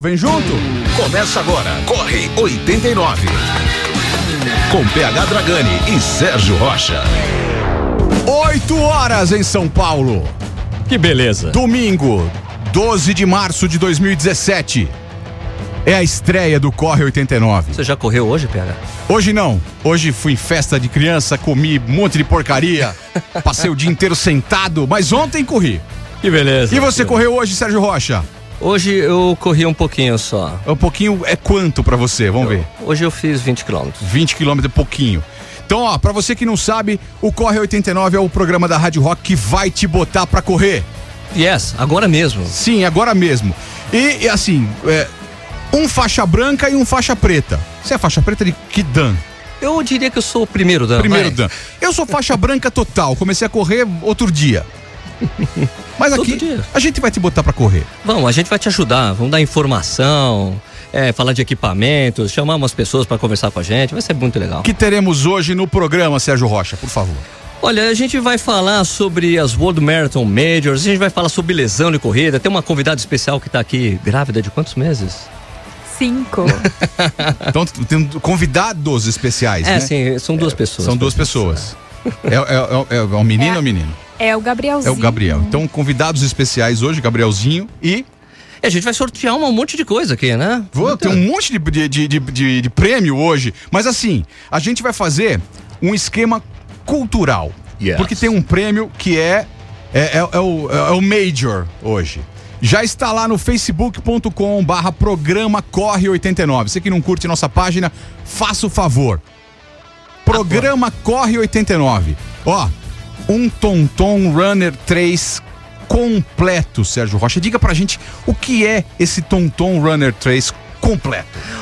Vem junto? Começa agora, Corre 89. Com PH Dragani e Sérgio Rocha. 8 horas em São Paulo. Que beleza. Domingo, 12 de março de 2017. É a estreia do Corre 89. Você já correu hoje, PH? Hoje não. Hoje fui em festa de criança, comi um monte de porcaria, passei o dia inteiro sentado, mas ontem corri. Que beleza. E você correu hoje, Sérgio Rocha? Hoje eu corri um pouquinho só. Um pouquinho é quanto pra você? Vamos ver. Hoje eu fiz 20 quilômetros. 20 quilômetros é pouquinho. Então, ó, pra você que não sabe, o Corre 89 é o programa da Rádio Rock que vai te botar pra correr. Yes, agora mesmo. Sim, agora mesmo. E, e assim, é, um faixa branca e um faixa preta. Você é faixa preta de que dan? Eu diria que eu sou o primeiro Dan. Primeiro vai. dan. Eu sou faixa branca total. Comecei a correr outro dia. Mas aqui dia. a gente vai te botar pra correr. Vamos, a gente vai te ajudar. Vamos dar informação, é, falar de equipamentos, chamar umas pessoas pra conversar com a gente. Vai ser muito legal. O que teremos hoje no programa, Sérgio Rocha, por favor? Olha, a gente vai falar sobre as World Marathon Majors, a gente vai falar sobre lesão de corrida. Tem uma convidada especial que tá aqui, grávida de quantos meses? Cinco. Então, tem convidados especiais, É, né? sim, são duas pessoas. São duas pessoas. É, é, é, é um menino É. ou menino? É o É Gabrielzinho. o Gabriel. Então, convidados especiais hoje, Gabrielzinho e. E a gente vai sortear um monte de coisa aqui, né? Vou ter um monte de, de, de, de- de- prêmio hoje. Mas assim, a gente vai fazer um esquema cultural. Yes. Porque tem um prêmio que é, é, é- é o, é o Major hoje. Já está lá no facebook.com barra programa Corre 89. Você que não curte nossa página, faça o favor. Programa Corre 89. Ó, um Tonton Runner 3 completo, Sérgio Rocha. Diga pra gente o que é esse Tonton Runner 3 completo.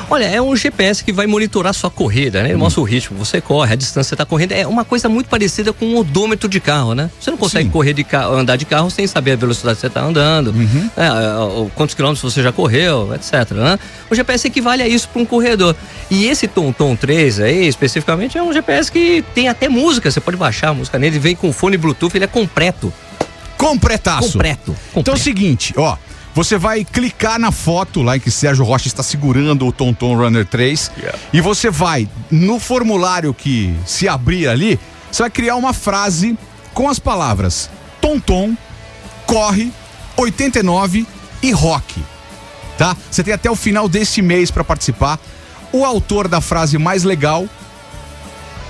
Olha, é um GPS que vai monitorar sua corrida, né? Ele mostra o ritmo, você corre, a distância que você tá correndo. É uma coisa muito parecida com um odômetro de carro, né? Você não consegue Sim. correr de carro, andar de carro sem saber a velocidade que você tá andando, é, é, o- quantos quilômetros você já correu, etc. né? O GPS equivale a isso para um corredor. E esse Tonton 3 aí, especificamente, é um GPS que tem até música. Você pode baixar a música nele, vem com fone Bluetooth, ele é completo. Completaço. Completo. Então é o completo. seguinte, ó. Você vai clicar na foto lá em que Sérgio Rocha está segurando o Tonton Runner 3 Yeah. e você vai no formulário que se abrir ali, você vai criar uma frase com as palavras Tonton, corre, 89 e rock. Tá? Você tem até o final deste mês para participar. O autor da frase mais legal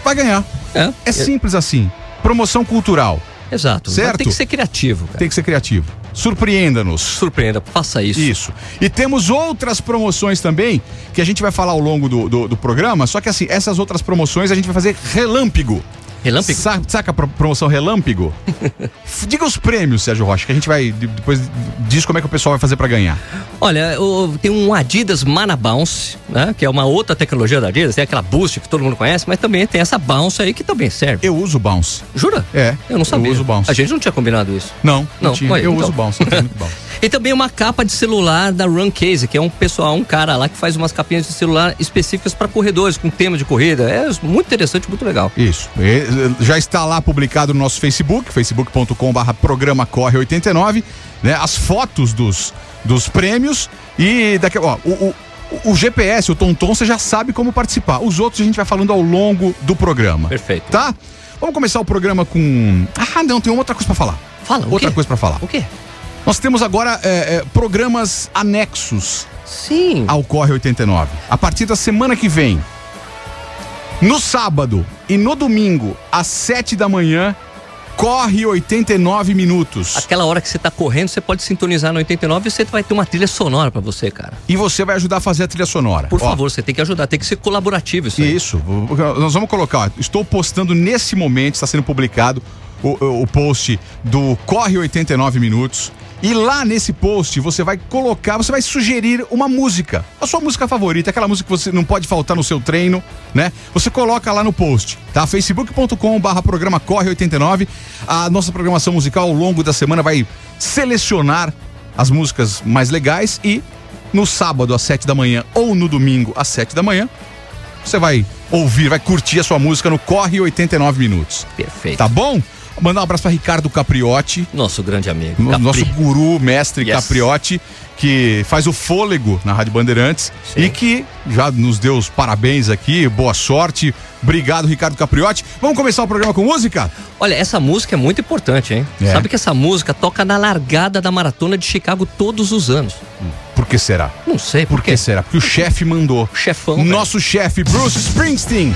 vai ganhar. É, É simples assim. Promoção cultural. Exato. Certo? Tem que ser criativo, cara. Tem que ser criativo. Surpreenda-nos. Surpreenda, faça isso. Isso. E temos outras promoções também que a gente vai falar ao longo do, do, do programa. Só que assim, essas outras promoções a gente vai fazer relâmpago. Relâmpago? Sa saca a pro- promoção relâmpago? Diga os prêmios, Sérgio Rocha, que a gente vai de- depois diz como é que o pessoal vai fazer pra ganhar. Olha, tem um Adidas Mana Bounce, né? Que é uma outra tecnologia da Adidas, tem aquela Boost que todo mundo conhece, mas também tem essa Bounce aí que também serve. Eu uso Bounce. Jura? É. Eu não sabia. Eu uso Bounce. A gente não tinha combinado isso. Não, não, Não, mas eu então. uso Bounce. Bounce. E também uma capa de celular da Run Case, que é um pessoal, um cara lá que faz umas capinhas de celular específicas para corredores, com tema de corrida. É muito interessante, muito legal. Isso. Já está lá publicado no nosso Facebook, facebook.com/barra programa Corre 89, né? As fotos dos, dos prêmios e daqui, ó, o, o, o GPS, o Tonton, você já sabe como participar. Os outros a gente vai falando ao longo do programa. Perfeito. Tá? Vamos começar o programa com. Ah, não, tem outra coisa pra falar. Fala, o Outra quê? coisa pra falar. O quê? Nós temos agora é, é, programas anexos Sim. ao Corre 89. A partir da semana que vem, no sábado e no domingo, às 7 da manhã, corre 89 minutos. Aquela hora que você tá correndo, você pode sintonizar no 89 e você vai ter uma trilha sonora para você, cara. E você vai ajudar a fazer a trilha sonora. Por Ó, favor, você tem que ajudar, tem que ser colaborativo isso aí. Isso. Nós vamos colocar. ó, Estou postando nesse momento, está sendo publicado o, o- o post do Corre 89 Minutos. E lá nesse post você vai colocar, você vai sugerir uma música. A sua música favorita, aquela música que você não pode faltar no seu treino, né? Você coloca lá no post, tá? facebook.com barra programa Corre 89. A nossa programação musical ao longo da semana vai selecionar as músicas mais legais e no sábado às 7 da manhã ou no domingo às 7 da manhã você vai ouvir, vai curtir a sua música no Corre 89 Minutos. Perfeito. Tá bom? Mandar um abraço para Ricardo Capriotti. Nosso grande amigo. Capri. Nosso guru, mestre yes. Capriotti, que faz o fôlego na Rádio Bandeirantes Sim. e que já nos deu os parabéns aqui, boa sorte. Obrigado, Ricardo Capriotti. Vamos começar o programa com música? Olha, essa música é muito importante, hein? É. Sabe que essa música toca na largada da maratona de Chicago todos os anos. Por que será? Não sei por, por que será? Porque o chefe mandou. Chefão. Nosso chefe, Bruce Springsteen.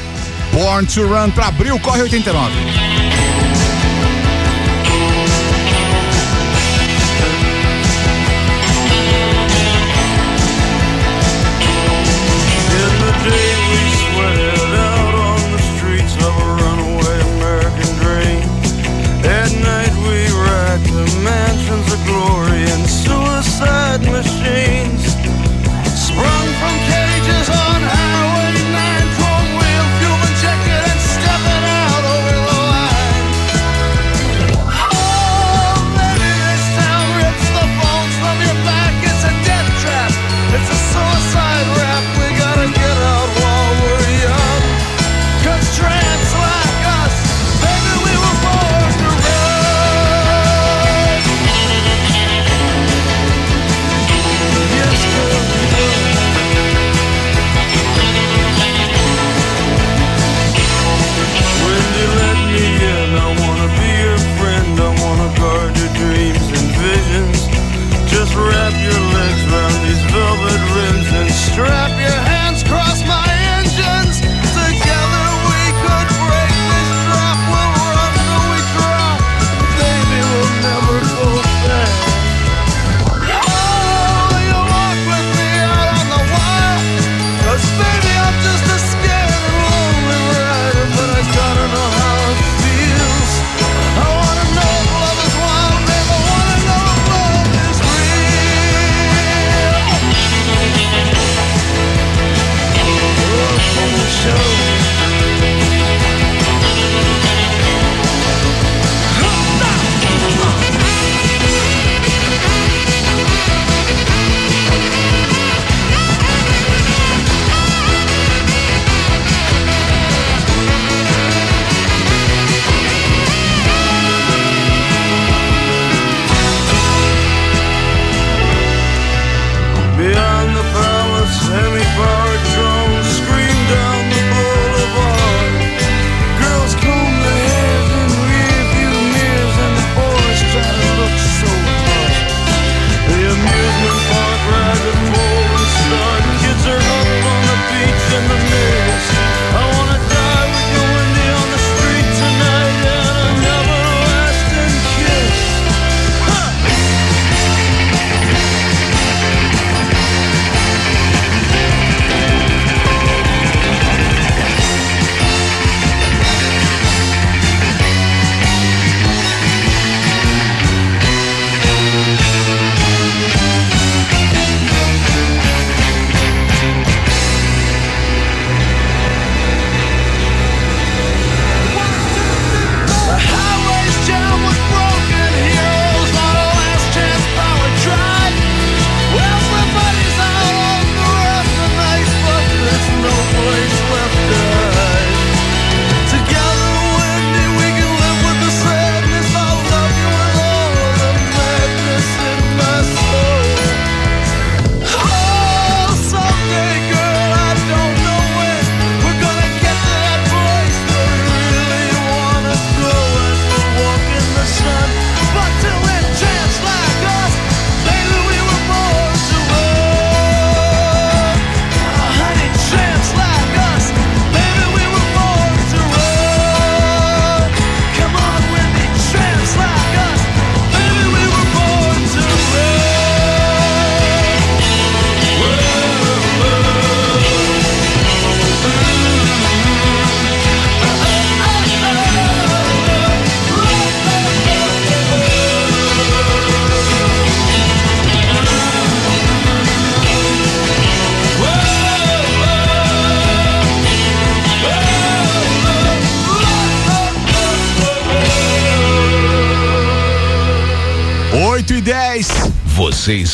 Born to Run para abril, corre 89.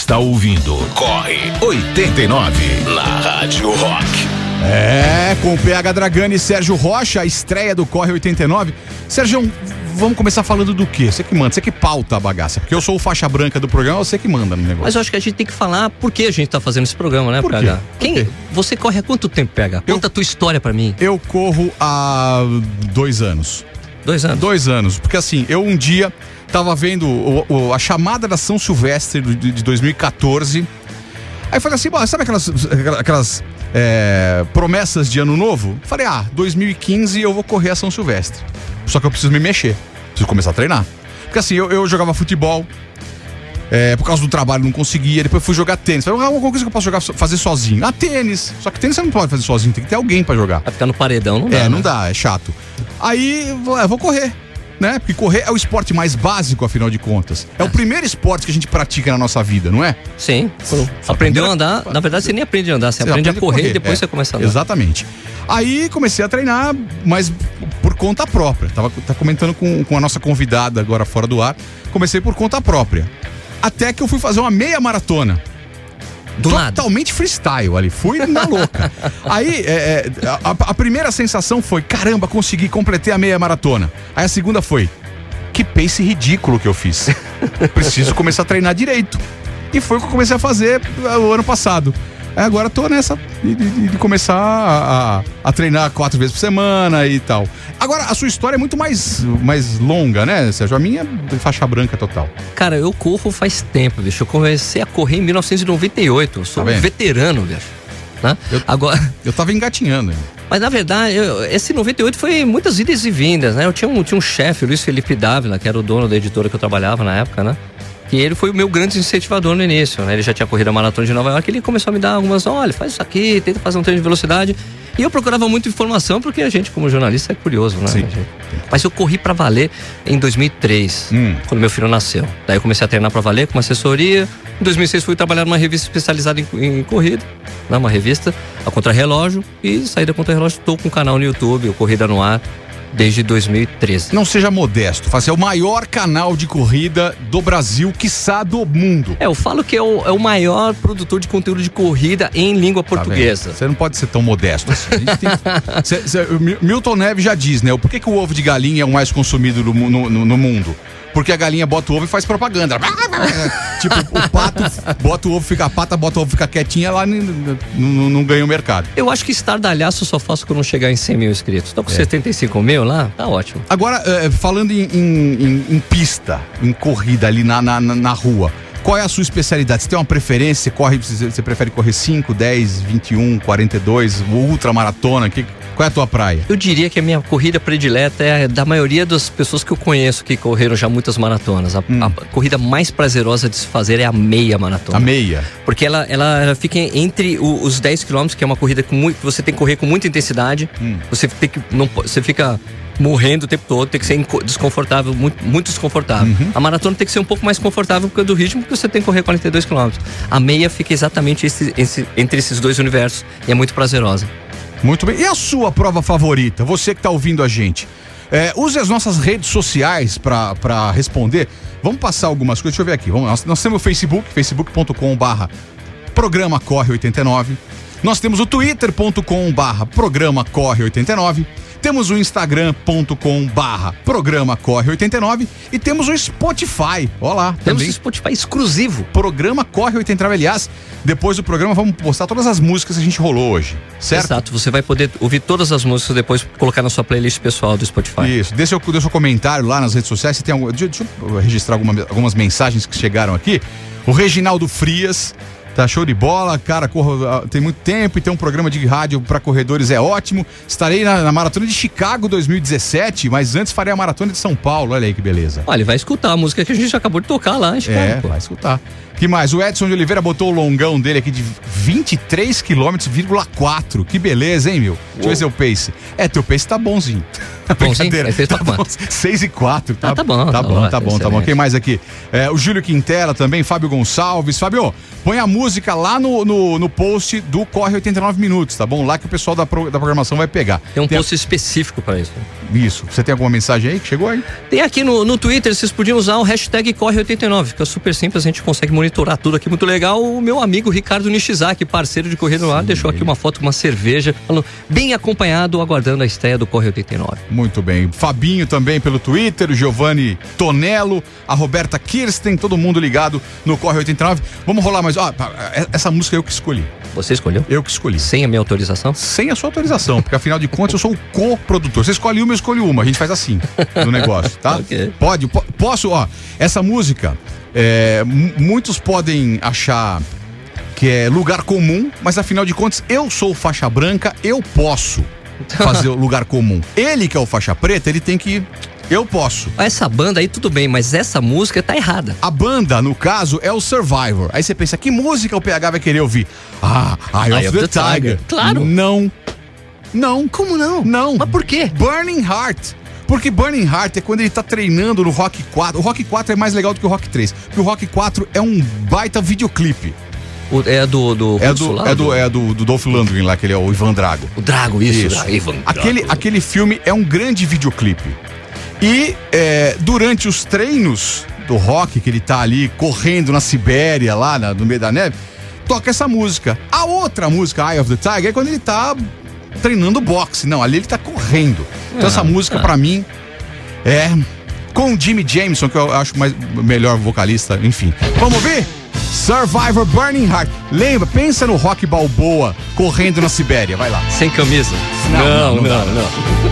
Está ouvindo Corre 89 na Rádio Rock. É, com o PH Dragani e Sérgio Rocha, a estreia do Corre 89. Sérgio, vamos começar falando do quê? Você que manda, você que pauta a bagaça. Porque eu sou o faixa branca do programa, você que manda no negócio. Mas eu acho que a gente tem que falar por que a gente tá fazendo esse programa, né, Por quê? PH? Por Quem, quê? você corre há quanto tempo, PH? Eu- Conta a tua história pra mim. Eu corro há dois anos. Dois anos. Dois anos. Porque assim, eu um dia tava vendo o- o- a chamada da São Silvestre de, de 2014. Aí eu falei assim, "Bom, sabe aquelas, aquelas é, promessas de ano novo? Falei, ah, 2015 eu vou correr a São Silvestre. Só que eu preciso me mexer. Preciso começar a treinar. Porque assim, eu, eu jogava futebol. é, por causa do trabalho não conseguia, depois fui jogar tênis. Falei, ah, alguma coisa que eu posso jogar, fazer sozinho. Ah, tênis. Só que tênis você não pode fazer sozinho, tem que ter alguém pra jogar. Vai ficar no paredão, não dá. É, né? não dá, é chato. Aí, vou- é, vou correr, né? Porque correr é o esporte mais básico, afinal de contas. É o primeiro esporte que a gente pratica na nossa vida, não é? Sim. Aprendeu a andar. Na verdade, você nem aprende a andar, você, Você aprende, aprende a correr, e depois é, você começa a andar. Exatamente. Aí comecei a treinar, mas por conta própria. Tava tá comentando com, com a nossa convidada agora fora do ar. Comecei por conta própria. Até que eu fui fazer uma meia maratona. Do nada. Totalmente freestyle ali, fui na louca. Aí, é, é, a, a primeira sensação foi: caramba, consegui, completei a meia maratona. Aí a segunda foi: que pace ridículo que eu fiz. Preciso começar a treinar direito. E foi o que eu comecei a fazer ah, o ano passado. Aí agora tô nessa de, de- de começar a, a- a treinar quatro vezes por semana e tal. Agora, a sua história é muito mais, mais longa, né, Sérgio? A minha é faixa branca total. Cara, eu corro faz tempo, bicho. Eu comecei a correr em 1998. Eu sou Tá um veterano, bicho. Né? Eu- Agora, Eu tava engatinhando. ainda. mas na verdade, eu- esse 98 foi muitas idas e vindas, né? Eu tinha um, tinha um chefe, Luiz Felipe Dávila, que era o dono da editora que eu trabalhava na época, né? E ele foi o meu grande incentivador no início, né? Ele já tinha corrido a maratona de Nova York, ele começou a me dar algumas, olha, faz isso aqui, tenta fazer um treino de velocidade. E eu procurava muita informação, porque a gente, como jornalista, é curioso, né? Sim. Mas eu corri pra valer em 2003, Hum. quando meu filho nasceu. Daí eu comecei a treinar pra valer com uma assessoria. Em 2006 fui trabalhar numa revista especializada em, em corrida, né? uma revista, a Contrarrelógio. E saí da Contrarrelógio, estou com um canal no YouTube, o Corrida no Ar, desde 2013. Não seja modesto, faça é o maior canal de corrida do Brasil, quiçá do mundo. É, eu falo que é o, é o maior produtor de conteúdo de corrida em língua Tá portuguesa. Você não pode ser tão modesto assim. Tem Cê- cê- Milton Neves já diz, né? Por que, que o ovo de galinha é o mais consumido no- no- no mundo? Porque a galinha bota o ovo e faz propaganda. tipo, o pato bota o ovo, fica a pata, bota o ovo, fica quietinha, lá não ganha o mercado. Eu acho que estardalhaço eu só faço quando chegar em 100 mil inscritos. Tô com É. 75 mil lá, tá ótimo. Agora, eh, falando em, em- em- em pista, em corrida ali na, na, na- rua, qual é a sua especialidade? Você tem uma preferência? Você, corre, você você prefere correr 5, 10, 21, 42, ultramaratona? Que, qual é a tua praia? Eu diria que a minha corrida predileta é da maioria das pessoas que eu conheço que correram já muitas maratonas. A, Hum. a corrida mais prazerosa de se fazer é a meia maratona. A meia. Porque ela, ela, ela fica entre o- os 10 quilômetros, que é uma corrida com muito, que você tem que correr com muita intensidade. Hum. Você tem que não você fica morrendo o tempo todo, tem que ser desconfortável, muito, muito desconfortável. Uhum. A maratona tem que ser um pouco mais confortável por causa do ritmo, porque você tem que correr 42 quilômetros. A meia fica exatamente esse- esse- entre esses dois universos e é muito prazerosa. Muito bem. E a sua prova favorita? Você que está ouvindo a gente. É, use as nossas redes sociais para responder. Vamos passar algumas coisas. Deixa eu ver aqui. Vamos, nós, nós temos o Facebook, facebook.com/barra programa corre 89. Nós temos o twitter.com barra programa corre 89. Temos o instagram.com barra programa corre 89 e temos o Spotify. Olá, Temos também o Spotify exclusivo. programa corre 89. Aliás, depois do programa vamos postar todas as músicas que a gente rolou hoje, certo? Exato, você vai poder ouvir todas as músicas depois colocar na sua playlist pessoal do Spotify. Isso, deixa seu, deixa seu comentário lá nas redes sociais. Se tem algum, deixa, deixa eu registrar alguma- algumas mensagens que chegaram aqui. O Reginaldo Frias. Tá show de bola, cara, corro, ah, tem muito tempo e tem um programa de rádio para corredores é ótimo. Estarei na, na maratona de Chicago 2017, mas antes farei a maratona de São Paulo. Olha aí que beleza. Olha, vai escutar a música que a gente acabou de tocar lá em Chicago. É, pô. vai escutar. Que mais? O Edson de Oliveira botou o longão dele aqui de 23 km,4. Que beleza, hein, meu? Deixa eu ver seu pace. É, teu pace tá bonzinho. Bonzinho? Brincadeira. Esse tá bom. 6 e 4. Tá, Ah, tá bom, Tá tá bom, ótimo, tá bom, tá bom. Quem mais aqui? É, o Júlio Quintela também, Fábio Gonçalves. Fábio, põe a música lá no, no, no post do Corre 89 Minutos, tá bom? Lá que o pessoal da, pro- da programação vai pegar. Tem um Tem a- post específico para isso. Isso. Você tem alguma mensagem aí que chegou aí? Tem aqui no, no Twitter, vocês podiam usar o hashtag Corre89, fica super simples, a gente consegue monitorar monitorar tudo aqui muito legal, o meu amigo Ricardo Nishizaki, parceiro de Correio no Ar, deixou aqui uma foto com uma cerveja, falando, bem acompanhado, aguardando a estreia do Correio 89. Muito bem. Fabinho também pelo Twitter, o Giovanni Tonello, a Roberta Kirsten, todo mundo ligado no Corre 89. Vamos rolar mais. Ah, essa música eu que escolhi. Você escolheu? Eu que escolhi. Sem a minha autorização? Sem a sua autorização, porque afinal de contas eu sou o co-produtor. Você escolhe uma, eu escolho uma. A gente faz assim no negócio, tá? okay. Pode, po posso, ó. Essa música, é, muitos podem achar que é lugar comum, mas afinal de contas eu sou faixa branca, eu posso fazer o lugar comum. Ele que é o faixa preta, ele tem que eu posso. Essa banda aí tudo bem, mas essa música tá errada. A banda, no caso, é o Survivor. Aí você pensa, que música o PH vai querer ouvir? Ah, Eye, Eye of, of, the, the Tiger. Tiger. Claro. Não. Não. Como não? Não. Mas por quê? Burning Heart. Porque Burning Heart é quando ele tá treinando no Rock 4. O Rock 4 é mais legal do que o Rock 3. Porque o Rock 4 é um baita videoclipe. O, é do, do é do, é do é do, do Dolph Lundgren lá, que ele é o Ivan Drago. O Drago, isso. isso. Ivan Drago. Aquele, aquele filme é um grande videoclipe. E é, durante os treinos do rock, que ele tá ali correndo na Sibéria, lá na, no meio da neve, toca essa música. A outra música, Eye of the Tiger, é quando ele tá treinando boxe. Não, ali ele tá correndo. Então ah, essa música, ah. para mim, é com o Jimmy Jameson, que eu acho mais melhor vocalista, enfim. Vamos ver? Survivor Burning Heart. Lembra, pensa no Rock Balboa correndo na Sibéria. Vai lá. Sem camisa? Não, não, não. não, não. não.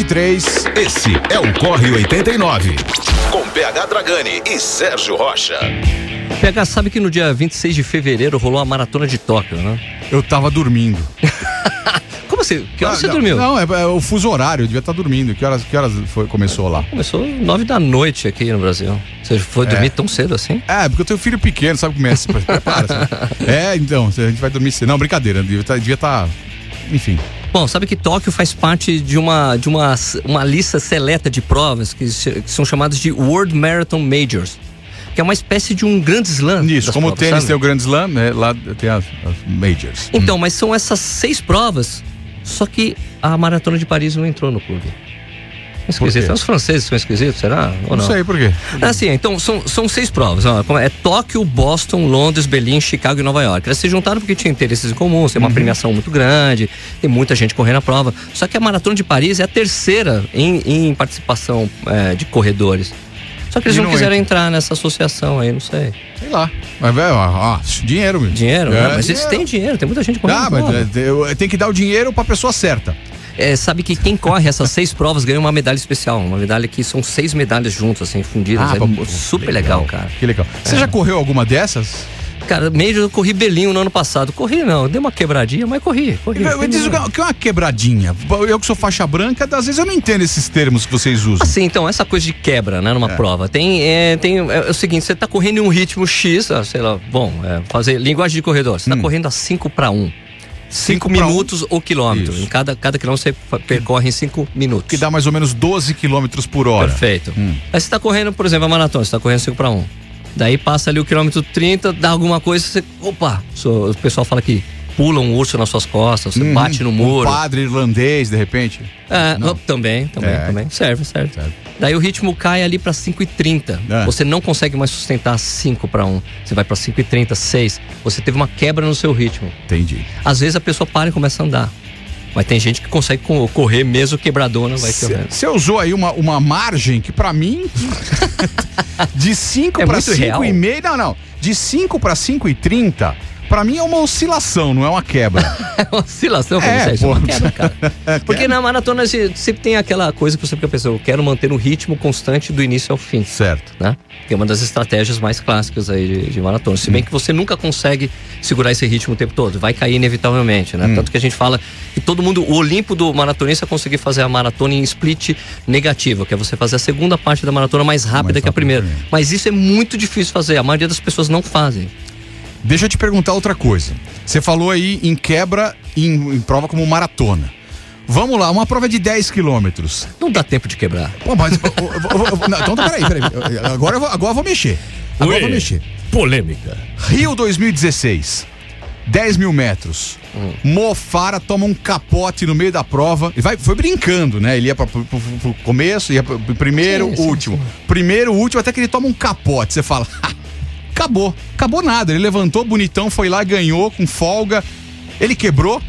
23 Esse é o Corre 89. Com PH Dragani e Sérgio Rocha. PH sabe que no dia 26 de fevereiro rolou a maratona de Tóquio, né? Eu tava dormindo. Como assim? Que horas Ah, você não, dormiu? Não, é, é o fuso horário, eu devia estar dormindo. Que horas, que horas foi, começou lá? Começou nove da noite aqui no Brasil. Você foi dormir tão cedo assim? É, porque eu tenho filho pequeno, sabe como é? Se prepara. É, então, a gente vai dormir cedo. Não, brincadeira, devia estar. Devia tá, enfim. Bom, sabe que Tóquio faz parte de uma, de uma, uma lista seleta de provas que, que são chamadas de World Marathon Majors. Que é uma espécie de um grande slam. Nisso, das como o provas, tênis sabe? tem o Grand Slam, né, lá tem as, as Majors. Então, mas são essas seis provas, só que a Maratona de Paris não entrou no clube. Esquisito. Os franceses são esquisitos, será? Ou Não não? sei por quê. Assim, então são, são seis provas. É Tóquio, Boston, Londres, Berlim, Chicago e Nova York. Elas se juntaram porque tinham interesses em comuns, tem uma premiação muito grande, tem muita gente correndo a prova. Só que a Maratona de Paris é a terceira em, em participação é, de corredores. Só que eles não, não quiseram entra. entrar nessa associação aí, não sei. Sei lá. Mas, velho, ó, ó, dinheiro, meu. Dinheiro? É, Não, mas eles têm dinheiro, tem muita gente correndo. Ah, mas é, tem- tem que dar o dinheiro pra pessoa certa. É, sabe que quem corre essas seis provas ganha uma medalha especial. Uma medalha que são seis medalhas juntas, assim, fundidas. Ah, é pô, super legal, cara. Que legal. Você já correu alguma dessas? Cara, meio eu corri Belinho no ano passado. Corri não, dei uma quebradinha, mas corri. corri. Diz o que é- que é uma quebradinha. Eu que sou faixa branca, às vezes eu não entendo esses termos que vocês usam. Assim, então, essa coisa de quebra, né, numa prova. Tem, é, tem é, é o seguinte, você tá correndo em um ritmo X, ah, sei lá, bom, é, fazer linguagem de corredor. Você tá correndo a 5 para 1. 5 Hum. pra um. minutos ou quilômetro. Isso. Em cada, cada quilômetro você percorre em 5 minutos. Que dá mais ou menos 12 quilômetros por hora. Perfeito. Hum. Aí você tá correndo, por exemplo, a maratona, você tá correndo 5 para 1. Daí passa ali o quilômetro 30, dá alguma coisa, você. Opa! O pessoal fala aqui, pula um urso nas suas costas, você Uhum. bate no Um muro. padre irlandês, de repente. É, Não. também, também, É. também. Serve, serve. Serve. Daí o ritmo cai ali pra 5,30. É. Você não consegue mais sustentar 5 para 1. Você vai pra 5,30, 6. Você teve uma quebra no seu ritmo. Entendi. Às vezes a pessoa para e começa a andar. Mas tem gente que consegue co- correr mesmo quebradona, vai correndo. Você usou aí uma, uma margem que pra mim de 5 É para muito real. 5,5, não, não, de 5 para 5,30, pra mim é uma oscilação, não é uma quebra. É uma oscilação, como É, você uma pô. quebra, cara. Porque na maratona sempre tem aquela coisa que você fica pensando, eu quero manter um ritmo constante do início ao fim. certo. né? Que é uma das estratégias mais clássicas aí de, de maratona. Se Hum. bem que você nunca consegue segurar esse ritmo o tempo todo, vai cair inevitavelmente, Hum. né? Tanto que a gente fala que todo mundo, o Olimpo do maratonista é conseguir fazer a maratona em split negativo, que é você fazer a segunda parte da maratona mais rápida Mais que a rápido primeira. que a primeira. Mas isso é muito difícil fazer, a maioria das pessoas não fazem. Deixa eu te perguntar outra coisa. Você falou aí em quebra em, em prova como maratona. Vamos lá, uma prova de 10 quilômetros. Não dá tempo de quebrar. Pô, mas. não, então peraí, peraí. Eu- Agora eu vou, agora eu vou mexer. Agora eu vou mexer. Polêmica. Rio 2016. 10 mil metros. Hum. Mofara toma um capote no meio da prova. E vai, foi brincando, né? Ele ia pro começo, ia pro primeiro, Sim, sim, último. sim. Primeiro, último, até que ele toma um capote. Você fala, "Ha, acabou. Acabou nada. Ele levantou bonitão, foi lá, ganhou com folga. Ele quebrou?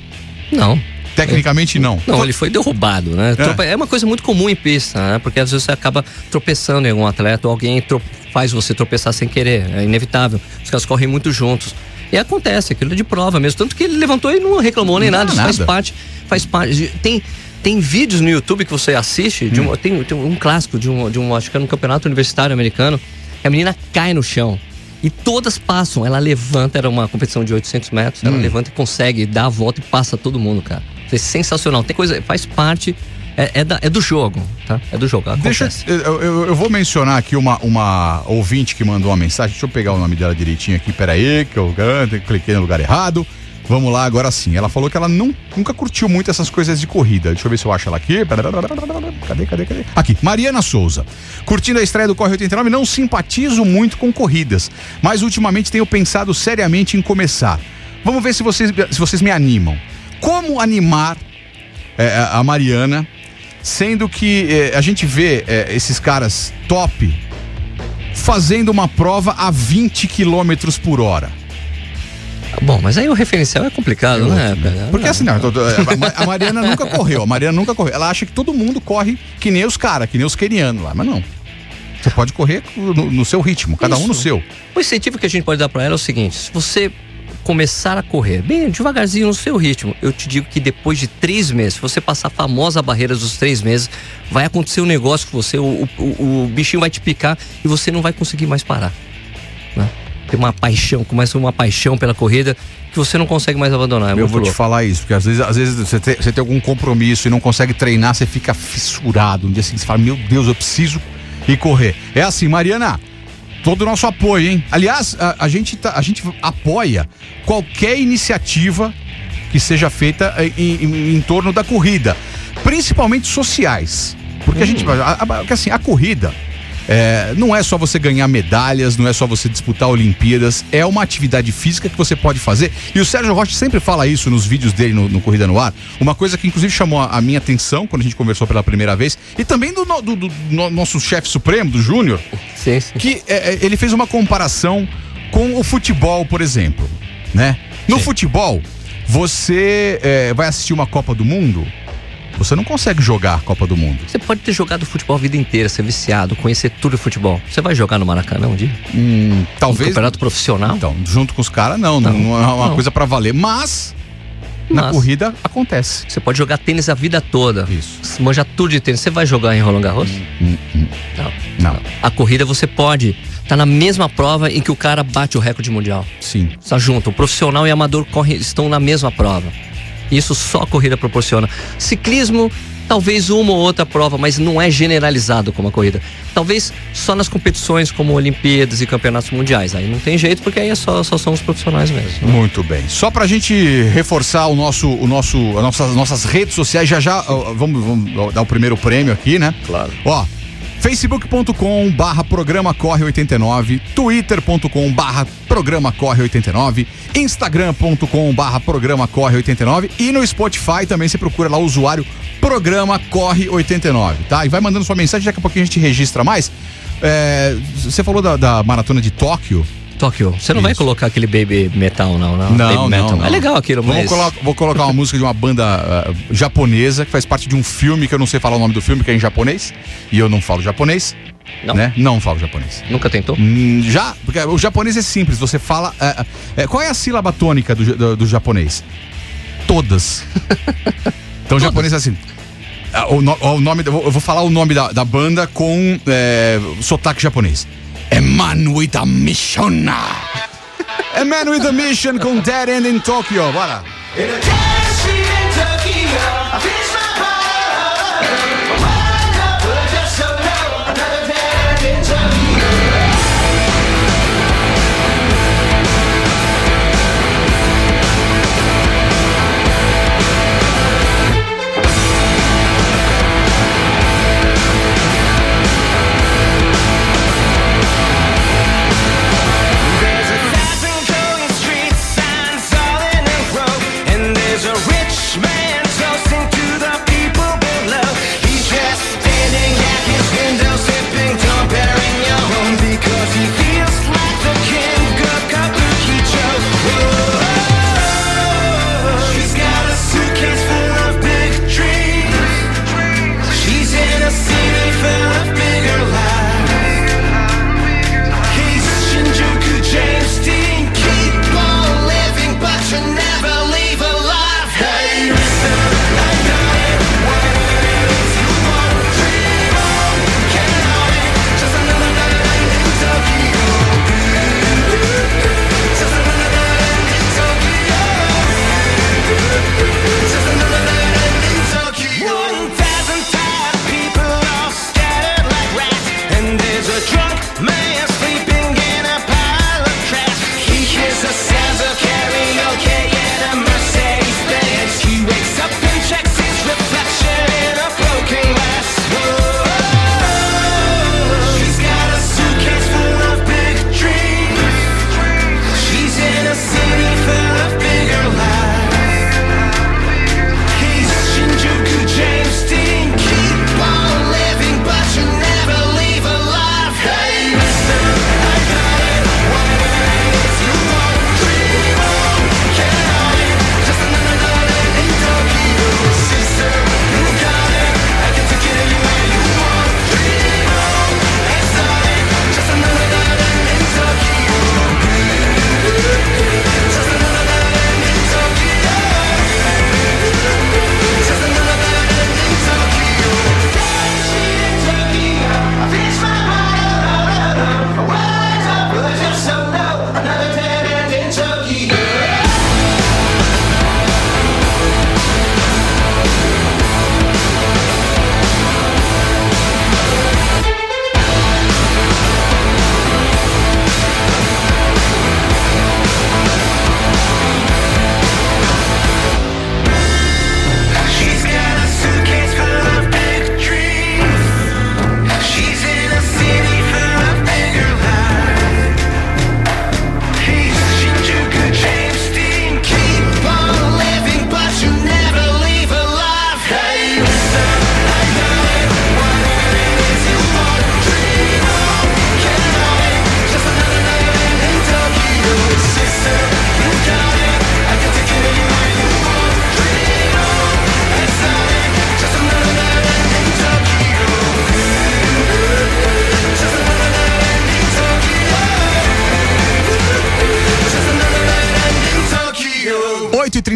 Não. Tecnicamente não. Não, ele foi derrubado, né? É. Trope- É. uma coisa muito comum em pista, né? Porque às vezes você acaba tropeçando em algum atleta ou alguém tro- faz você tropeçar sem querer. É inevitável. Os caras correm muito juntos. E acontece, aquilo é de prova mesmo. Tanto que ele levantou e não reclamou nem Não, nada. Isso faz nada. parte. Faz parte. Tem, tem vídeos no YouTube que você assiste, de Hum. um, tem, tem um clássico de um, de um, acho que é um campeonato universitário americano. que A menina cai no chão. E todas passam. Ela levanta, era uma competição de 800 metros. Hum. Ela levanta e consegue dar a volta e passa todo mundo, cara. Isso é sensacional. Tem coisa, faz parte. É, é da- é do jogo, tá? É do jogo. Deixa Acontece. eu, eu, eu- eu vou mencionar aqui uma, uma ouvinte que mandou uma mensagem. Deixa eu pegar o nome dela direitinho aqui. Peraí, que eu cliquei no lugar errado. Vamos lá, agora sim. Ela falou que ela não, nunca curtiu muito essas coisas de corrida. Deixa eu ver se eu acho ela aqui. Cadê, cadê, cadê? Aqui, Mariana Souza. Curtindo a estreia do Corre 89, não simpatizo muito com corridas, mas ultimamente tenho pensado seriamente em começar. Vamos ver se vocês, se vocês me animam. Como animar é, a Mariana, sendo que é, a gente vê é, esses caras top fazendo uma prova a 20 km por hora. Bom, mas aí o referencial é complicado, né? Porque assim, não, a Ma- a Mariana nunca correu, a Mariana nunca correu. Ela acha que todo mundo corre que nem os caras, que nem os quenianos lá, mas não. Você pode correr no, no seu ritmo, cada um no Isso. seu. O incentivo que a gente pode dar pra ela é o seguinte: se você começar a correr bem devagarzinho no seu ritmo, eu te digo que depois de três meses, se você passar a famosa barreira dos três meses, vai acontecer um negócio com você, o, o, o bichinho vai te picar e você não vai conseguir mais parar. Tem uma paixão, começa uma paixão pela corrida que você não consegue mais abandonar. É Eu vou te louco. falar isso, porque às vezes, às vezes você, tem, você tem algum compromisso e não consegue treinar, você fica fissurado. Um dia seguinte você fala, meu Deus, eu preciso ir correr. É assim, Mariana, todo o nosso apoio, hein? Aliás, a, a gente, tá- a gente apoia qualquer iniciativa que seja feita em, em- em torno da corrida, principalmente sociais. Porque a gente. A, a- porque, assim, a corrida. É, não é só você ganhar medalhas, não é só você disputar Olimpíadas, é uma atividade física que você pode fazer. E o Sérgio Rocha sempre fala isso nos vídeos dele no, no Corrida no Ar. Uma coisa que inclusive chamou a, minha atenção quando a gente conversou pela primeira vez, e também do, do- do no- nosso chefe supremo, do Júnior, Sim, sim. que é, é, ele fez uma comparação com o futebol, por exemplo, né? No Sim. futebol, você é, vai assistir uma Copa do Mundo, você não consegue jogar a Copa do Mundo. Você pode ter jogado futebol a vida inteira, ser viciado, conhecer tudo de futebol. Você vai jogar no Maracanã um dia? Hum, Um talvez. campeonato profissional? Então, junto com os caras, não, não, Não, não é uma não. coisa pra valer. Mas, na Mas- corrida, acontece. Você pode jogar tênis a vida toda. Isso. Manja tudo de tênis. Você vai jogar em Roland Garros? Hum, hum, Não. não, A corrida você pode. Tá na mesma prova em que o cara bate o recorde mundial. sim. Está junto. O profissional e o amador correm, estão na mesma prova. Isso só a corrida proporciona. Ciclismo, talvez uma ou outra prova, mas não é generalizado como a corrida. Talvez só nas competições como Olimpíadas e campeonatos mundiais. Aí não tem jeito, porque aí é só, só são os profissionais mesmo. Muito bem. Só pra gente reforçar o nosso, o nosso, as nossas, nossas redes sociais, já já ó, vamos, vamos dar o primeiro prêmio aqui, né? Claro. Ó, facebook.com barra programa corre 89, twitter.com barra programa corre 89, instagram.com barra programa corre 89 e no Spotify também você procura lá o usuário programa corre 89, tá? E vai mandando sua mensagem, daqui a pouquinho a gente registra mais. É, você falou da, da maratona de Tóquio. Tóquio. Você não vai Isso. colocar aquele baby metal, não, não? Não, baby não, metal. não. É legal aquilo, mas. colo- vou colocar uma música de uma banda ah, japonesa que faz parte de um filme que eu não sei falar o nome do filme, que é em japonês. E eu não falo japonês. Não? Né? Não falo japonês. Nunca tentou? Hum, Já, porque o japonês é simples, você fala. é, é, qual é a sílaba tônica do, do, do japonês? Todas. Então o japonês é assim. ah, O, no- o nome, eu vou- eu vou falar o nome da, da banda com é, sotaque japonês. É Man with a Mission. a Man with a Mission com Dead End in Tokyo. Bora.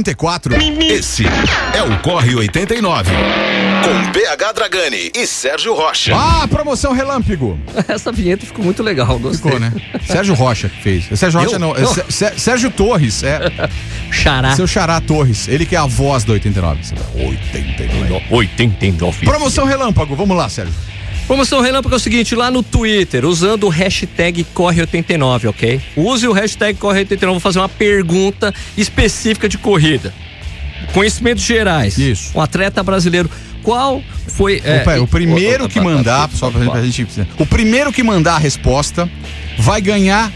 84. Esse é o Corre 89. Com BH Dragani e Sérgio Rocha. Ah, promoção relâmpago. Essa vinheta ficou muito legal, gostei. Ficou, né? Sérgio Rocha que fez. É Sérgio Rocha Eu? não, é Sérgio Torres, é. Xará. Seu Xará Torres, ele que é a voz do 89. 89. 89. Promoção relâmpago, vamos lá, Sérgio. Promoção Relâmpago é o seguinte, lá no Twitter, usando o hashtag Corre89, ok? Use o hashtag Corre89, vou fazer uma pergunta específica de corrida. Conhecimentos gerais. Isso. Um atleta brasileiro. qual foi. é, Opa, o primeiro o- que o- mandar, só pra, pra gente. O primeiro que mandar a resposta vai ganhar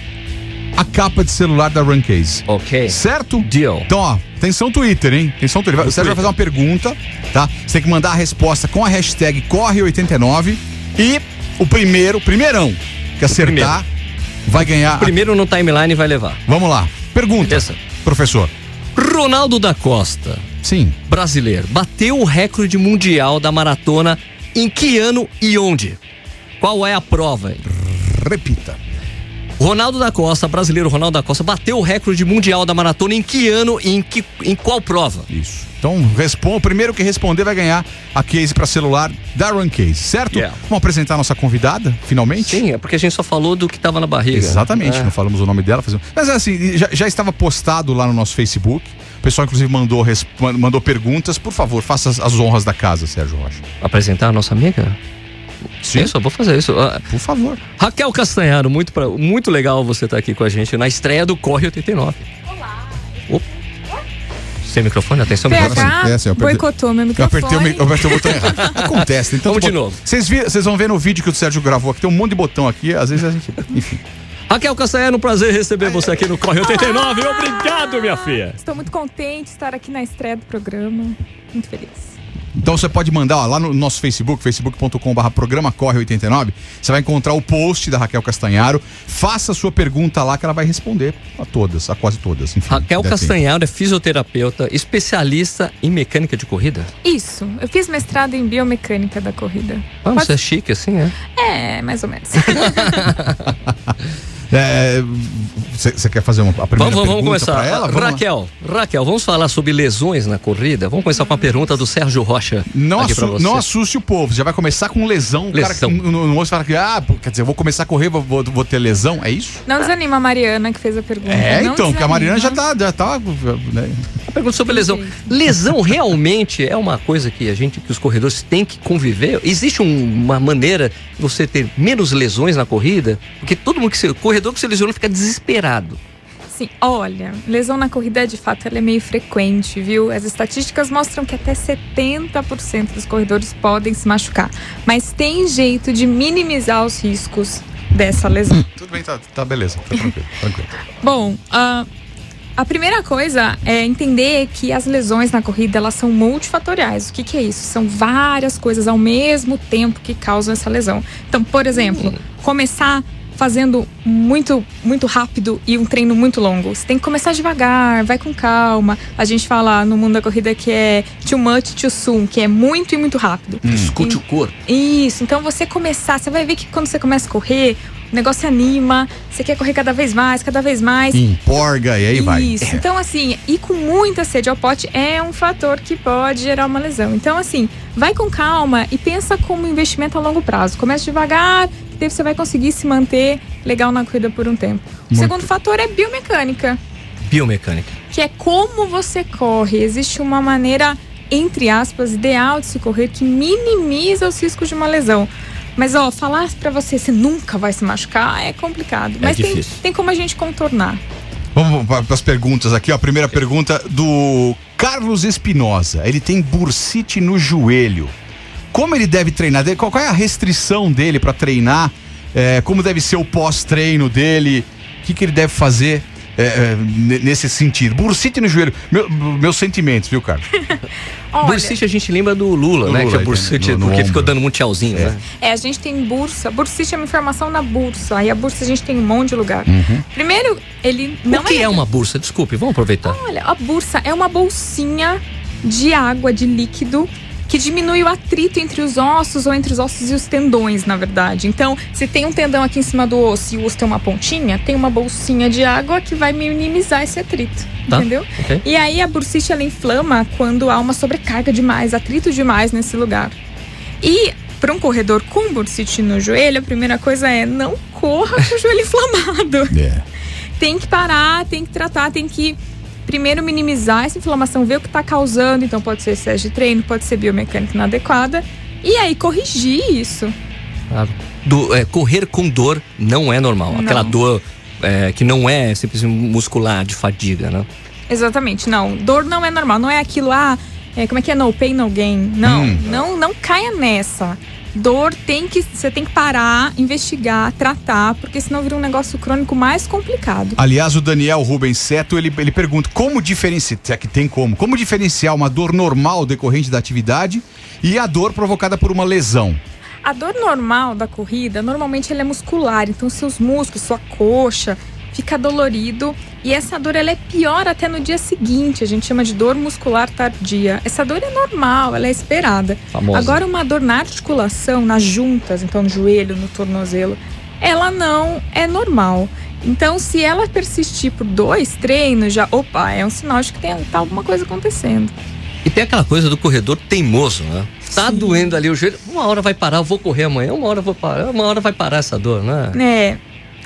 a capa de celular da Runcase. Ok. Certo? Deal. Então, ó, atenção Twitter, hein? Atenção Twitter. O Sérgio vai fazer uma pergunta, tá? Você tem que mandar a resposta com a hashtag Corre89 e o primeiro, o primeirão que acertar vai ganhar. a- Primeiro no timeline vai levar. Vamos lá. Pergunta. Beleza. Professor. Ronaldo da Costa, Sim. brasileiro, bateu o recorde mundial da maratona em que ano e onde? Qual é a prova? Repita. Ronaldo da Costa, brasileiro Ronaldo da Costa, bateu o recorde mundial da maratona em que ano e em, que, em qual prova? Isso. Então, responda, o primeiro que responder vai ganhar a case para celular da Run Case, certo? Yeah. Vamos apresentar a nossa convidada, finalmente? Sim, é porque a gente só falou do que estava na barriga. Exatamente, É. não falamos o nome dela. fazemos- Mas assim, já, já estava postado lá no nosso Facebook. O pessoal, inclusive, mandou, mandou perguntas. Por favor, faça as, as honras da casa, Sérgio Rocha. Apresentar a nossa amiga? Sim. Eu vou fazer isso. Ah, Por favor. Raquel Castanharo, muito, pra- muito legal você estar aqui com a gente na estreia do Corre 89. Olá. Sem microfone, atenção, microfone. PH, É, assim, eu apertei- boicotou meu Eu microfone. apertei, o, mi- eu apertei o botão errado. Acontece, tanto Vamos de botão. novo. Vocês vão ver no vídeo que o Sérgio gravou aqui, tem um monte de botão aqui, às vezes a gente. Enfim. Raquel Castanharo, um prazer receber você aqui no Corre 89. Obrigado, minha filha. Estou muito contente de estar aqui na estreia do programa. Muito feliz. Então você pode mandar ó, lá no nosso Facebook, facebook.com.br programa Corre 89. Você vai encontrar o post da Raquel Castanharo. Faça a sua pergunta lá que ela vai responder a todas, a quase todas. Enfim, Raquel. Castanharo é fisioterapeuta, especialista em mecânica de corrida. Isso, eu fiz mestrado em biomecânica da corrida. Ah, Pode- você é chique assim, é? É, mais ou menos. É, Você você quer fazer uma, a primeira Vamos, vamos pergunta começar. pra ela? Vamos lá. Raquel, Raquel, vamos falar sobre lesões na corrida? Vamos começar com a pergunta do Sérgio Rocha. Não, assu- você. não assuste o povo. Já vai começar com lesão. O cara que Lesão. no, no, no moço fala que, ah, quer dizer, eu vou começar a correr, vou, vou- vou ter lesão. É isso? Não desanima a Mariana que fez a pergunta. É, não então, porque a Mariana já tá. Já tá né? A pergunta sobre lesão. Lesão realmente é uma coisa que a gente, que os corredores têm que conviver? Existe um- uma maneira de você ter menos lesões na corrida? Porque todo mundo que se, corredor que se lesiona fica desesperado. Sim, olha, lesão na corrida de fato ela é meio frequente, viu? As estatísticas mostram que até 70% dos corredores podem se machucar. Mas tem jeito de minimizar os riscos dessa lesão. Tudo bem, tá, tá beleza. Tá tranquilo, tranquilo. Bom, ah, a primeira coisa é entender que as lesões na corrida elas são multifatoriais. O que, que é isso? São várias coisas ao mesmo tempo que causam essa lesão. Então, por exemplo, começar fazendo muito muito rápido e um treino muito longo. Você tem que começar devagar, vai com calma. A gente fala no mundo da corrida que é too much too soon, que é muito e muito rápido. Escute o corpo. Isso, então você começar, você vai ver que quando você começa a correr, o negócio anima, você quer correr cada vez mais, cada vez mais. Emporga e aí vai. Isso. Então, assim, ir com muita sede ao pote é um fator que pode gerar uma lesão. Então, assim, vai com calma e pensa como investimento a longo prazo. Começa devagar, que daí você vai conseguir se manter legal na corrida por um tempo. O Muito. segundo fator é biomecânica, Biomecânica. que é como você corre. Existe uma maneira, entre aspas, ideal de se correr que minimiza os riscos de uma lesão. Mas, ó, falar pra você, você nunca vai se machucar é complicado. Mas tem, tem como a gente contornar. Vamos para as perguntas aqui. Ó. A primeira pergunta do Carlos Espinosa. Ele tem bursite no joelho. Como ele deve treinar? Qual é a restrição dele para treinar? É, como deve ser o pós-treino dele? O que, que ele deve fazer é, é, ne- nesse sentido? Bursite no joelho. Meu- meus sentimentos, viu, Carlos? Olha, Bursite a gente lembra do Lula, Do né? Lula, que é bursite no- no porque ombro. ficou dando muito tchauzinho, né? É, a gente tem bursa. Bursite é uma informação na bursa. Aí a bursa a gente tem um monte de lugar. Primeiro, ele não o que é uma bursa? Desculpe, vamos aproveitar. Olha, a bursa é uma bolsinha de água, de líquido, que diminui o atrito entre os ossos ou entre os ossos e os tendões, na verdade. Então, se tem um tendão aqui em cima do osso e o osso tem uma pontinha, tem uma bolsinha de água que vai minimizar esse atrito. Tá, Entendeu? ok. E aí a bursite ela inflama quando há uma sobrecarga demais, atrito demais nesse lugar. E para um corredor com bursite no joelho, a primeira coisa é não corra com o joelho inflamado É. tem que parar, tem que tratar, tem que primeiro minimizar essa inflamação, ver o que está causando. Então pode ser excesso de treino, pode ser biomecânica inadequada. E aí corrigir isso. Ah, do- é, correr com dor não é normal. Não. Aquela dor é, que não é simplesmente muscular, de fadiga, né? Exatamente, não. Dor não é normal, não é aquilo, ah, é, como é que é no pain no gain? Não, Hum. não, não caia nessa. Dor tem que você tem que parar, investigar, tratar, porque senão vira um negócio crônico mais complicado. Aliás, o Daniel Rubens Seto, ele, ele pergunta como diferenciar, é que tem como, como diferenciar uma dor normal decorrente da atividade e a dor provocada por uma lesão. A dor normal da corrida, normalmente ela é muscular, então seus músculos, sua coxa, fica dolorido e essa dor ela é pior até no dia seguinte, a gente chama de dor muscular tardia. Essa dor é normal, ela é esperada. Famosa. Agora uma dor na articulação, nas juntas, então no joelho, no tornozelo, ela não é normal. Então, se ela persistir por dois treinos, já, opa, é um sinal de que tem tá alguma coisa acontecendo. E tem aquela coisa do corredor teimoso, né? Tá Sim. doendo ali o joelho, uma hora vai parar, eu vou correr amanhã, uma hora eu vou parar, uma hora vai parar essa dor, né? É,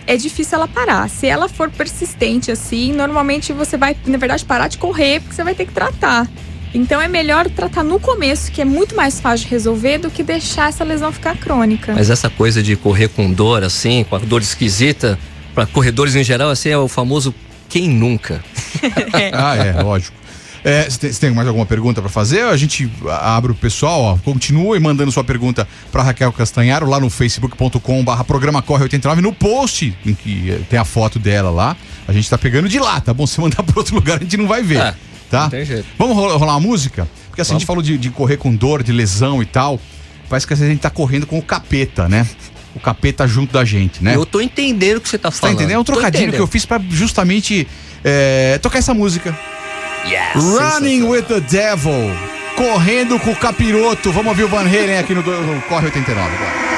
é difícil ela parar. Se ela for persistente assim, normalmente você vai, na verdade, parar de correr porque você vai ter que tratar. Então é melhor tratar no começo, que é muito mais fácil de resolver, do que deixar essa lesão ficar crônica. Mas essa coisa de correr com dor assim, com a dor esquisita, para corredores em geral, assim, é o famoso quem nunca. Ah, é, lógico. É, Você tem, você tem mais alguma pergunta para fazer? A gente abre o pessoal, ó, continue mandando sua pergunta para Raquel Castanharo lá no facebook.com barra programa corre 89 no post em que eh, tem a foto dela lá. A gente tá pegando de lá, tá bom? Se mandar para outro lugar a gente não vai ver, É, tá? não tem jeito. Vamos rolar, uma música? Porque assim, a gente falou de, de correr com dor, de lesão e tal. Parece que às vezes a gente tá correndo com o capeta, né? O capeta junto da gente, né? Eu tô entendendo o que você tá tá falando. entendendo? É um trocadilho que eu fiz pra justamente é, tocar essa música. Yes, Running with the Devil. Correndo com o capiroto. Vamos ouvir o Van Halen aqui no, no Corre 89 agora.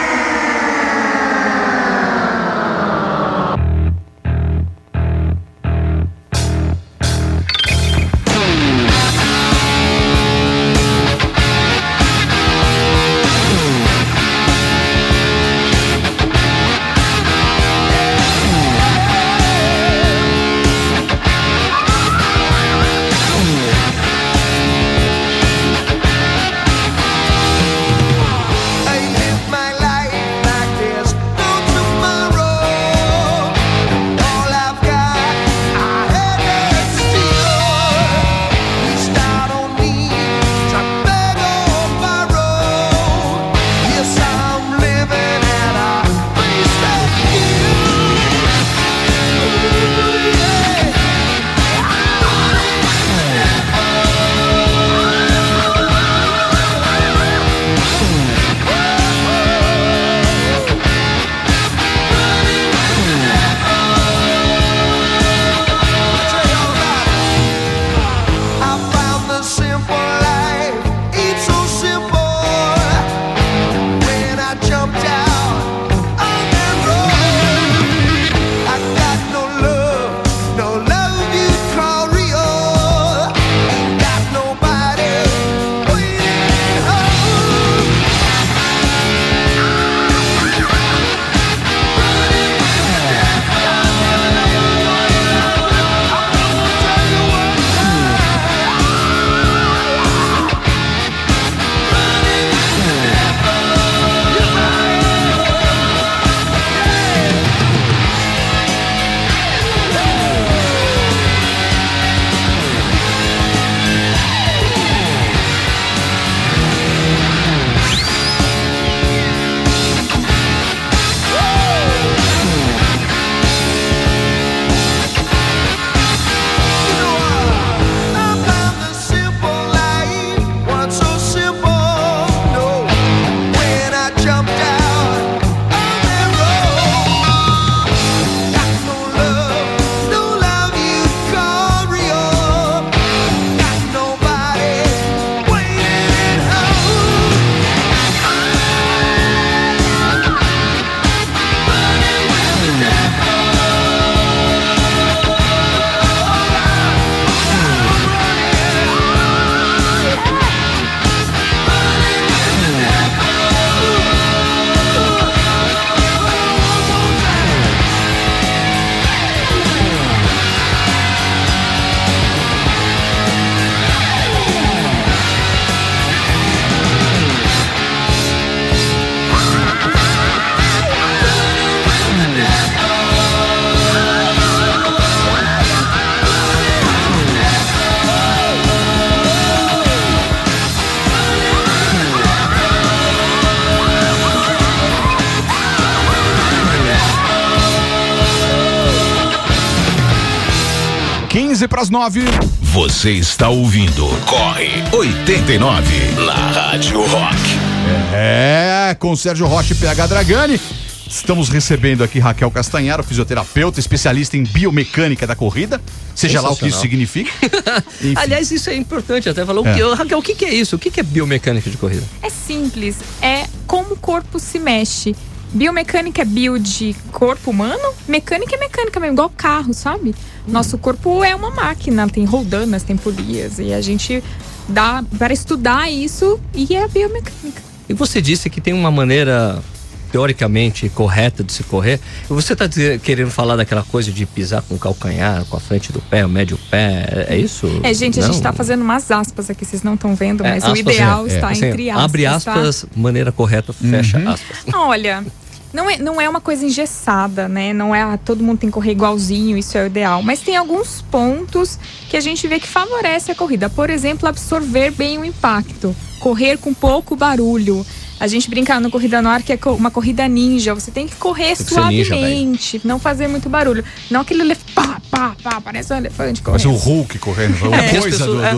15 para as 9. Você está ouvindo Corre 89 na Rádio Rock. É, com Sérgio Rocha e PH Dragani. Estamos recebendo aqui Raquel Castanharo, fisioterapeuta, especialista em biomecânica da corrida. Seja lá o que isso significa. Aliás, isso é importante até falar. O É. que, Raquel, o que, que é isso? O que, que é biomecânica de corrida? É simples, é como o corpo se mexe. Biomecânica é bio de corpo humano, mecânica é mecânica mesmo, igual carro, sabe? Nosso corpo é uma máquina, tem roldanas, tem polias, e a gente dá para estudar isso e é biomecânica. E você disse que tem uma maneira teoricamente correta de se correr. Você está querendo falar daquela coisa de pisar com o calcanhar, com a frente do pé, o médio pé? É, é isso? É, gente, a Não? gente tá fazendo umas aspas aqui, vocês não estão vendo, É, mas o aspas, ideal é, é. está Assim, entre aspas. Abre tá? aspas, maneira correta, fecha aspas. Olha, não é, não é uma coisa engessada, né? Não é ah, todo mundo tem que correr igualzinho, isso é o ideal. Mas tem alguns pontos que a gente vê que favorece a corrida. Por exemplo, absorver bem o impacto, correr com pouco barulho. A gente brinca no Corrida no Ar que é uma corrida ninja. Você tem que correr Tem que ser ninja, suavemente, não fazer muito barulho. Não aquele elef- pá, pá, pá, parece um elefante correndo. o Hulk correndo. Uma É. coisa pessoas-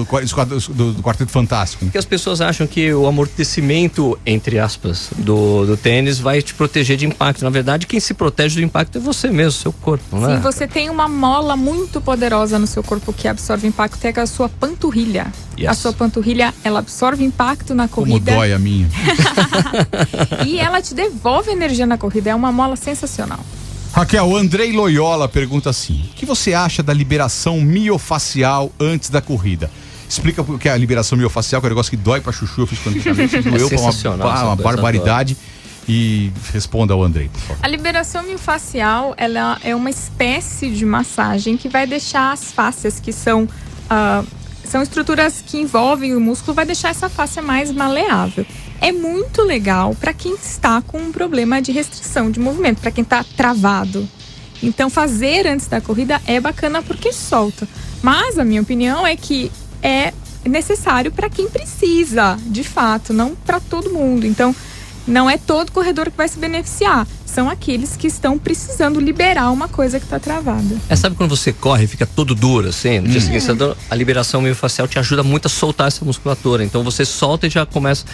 do, do, do- do Quarteto Fantástico. né? Porque as pessoas acham que o amortecimento, entre aspas, do, do tênis vai te proteger de impacto. Na verdade, quem se protege do impacto é você mesmo, seu corpo, né? Sim, você tem uma mola muito poderosa no seu corpo que absorve impacto, que é a sua panturrilha. Yes. A sua panturrilha, ela absorve impacto na Como corrida dói a minha. e ela te devolve energia na corrida. É uma mola sensacional. Raquel, o Andrei Loyola pergunta assim: o que você acha da liberação miofacial antes da corrida? Explica o que é a liberação miofacial, que é um negócio que dói pra chuchu, eu fiz quando doeu pra uma, uma coisa, barbaridade. E responda ao Andrei, por favor. A liberação miofascial, ela é uma espécie de massagem que vai deixar as fáscias, que são, ah, são estruturas que envolvem o músculo, vai deixar essa fáscia mais maleável. É muito legal para quem está com um problema de restrição de movimento, para quem está travado. Então, fazer antes da corrida é bacana porque solta. Mas a minha opinião é que é necessário para quem precisa, de fato, não para todo mundo. Então, não é todo corredor que vai se beneficiar. São aqueles que estão precisando liberar uma coisa que está travada. É, sabe quando você corre e fica todo duro assim? No dia Hum. seguinte, a liberação miofascial te ajuda muito a soltar essa musculatura. Então você solta e já começa.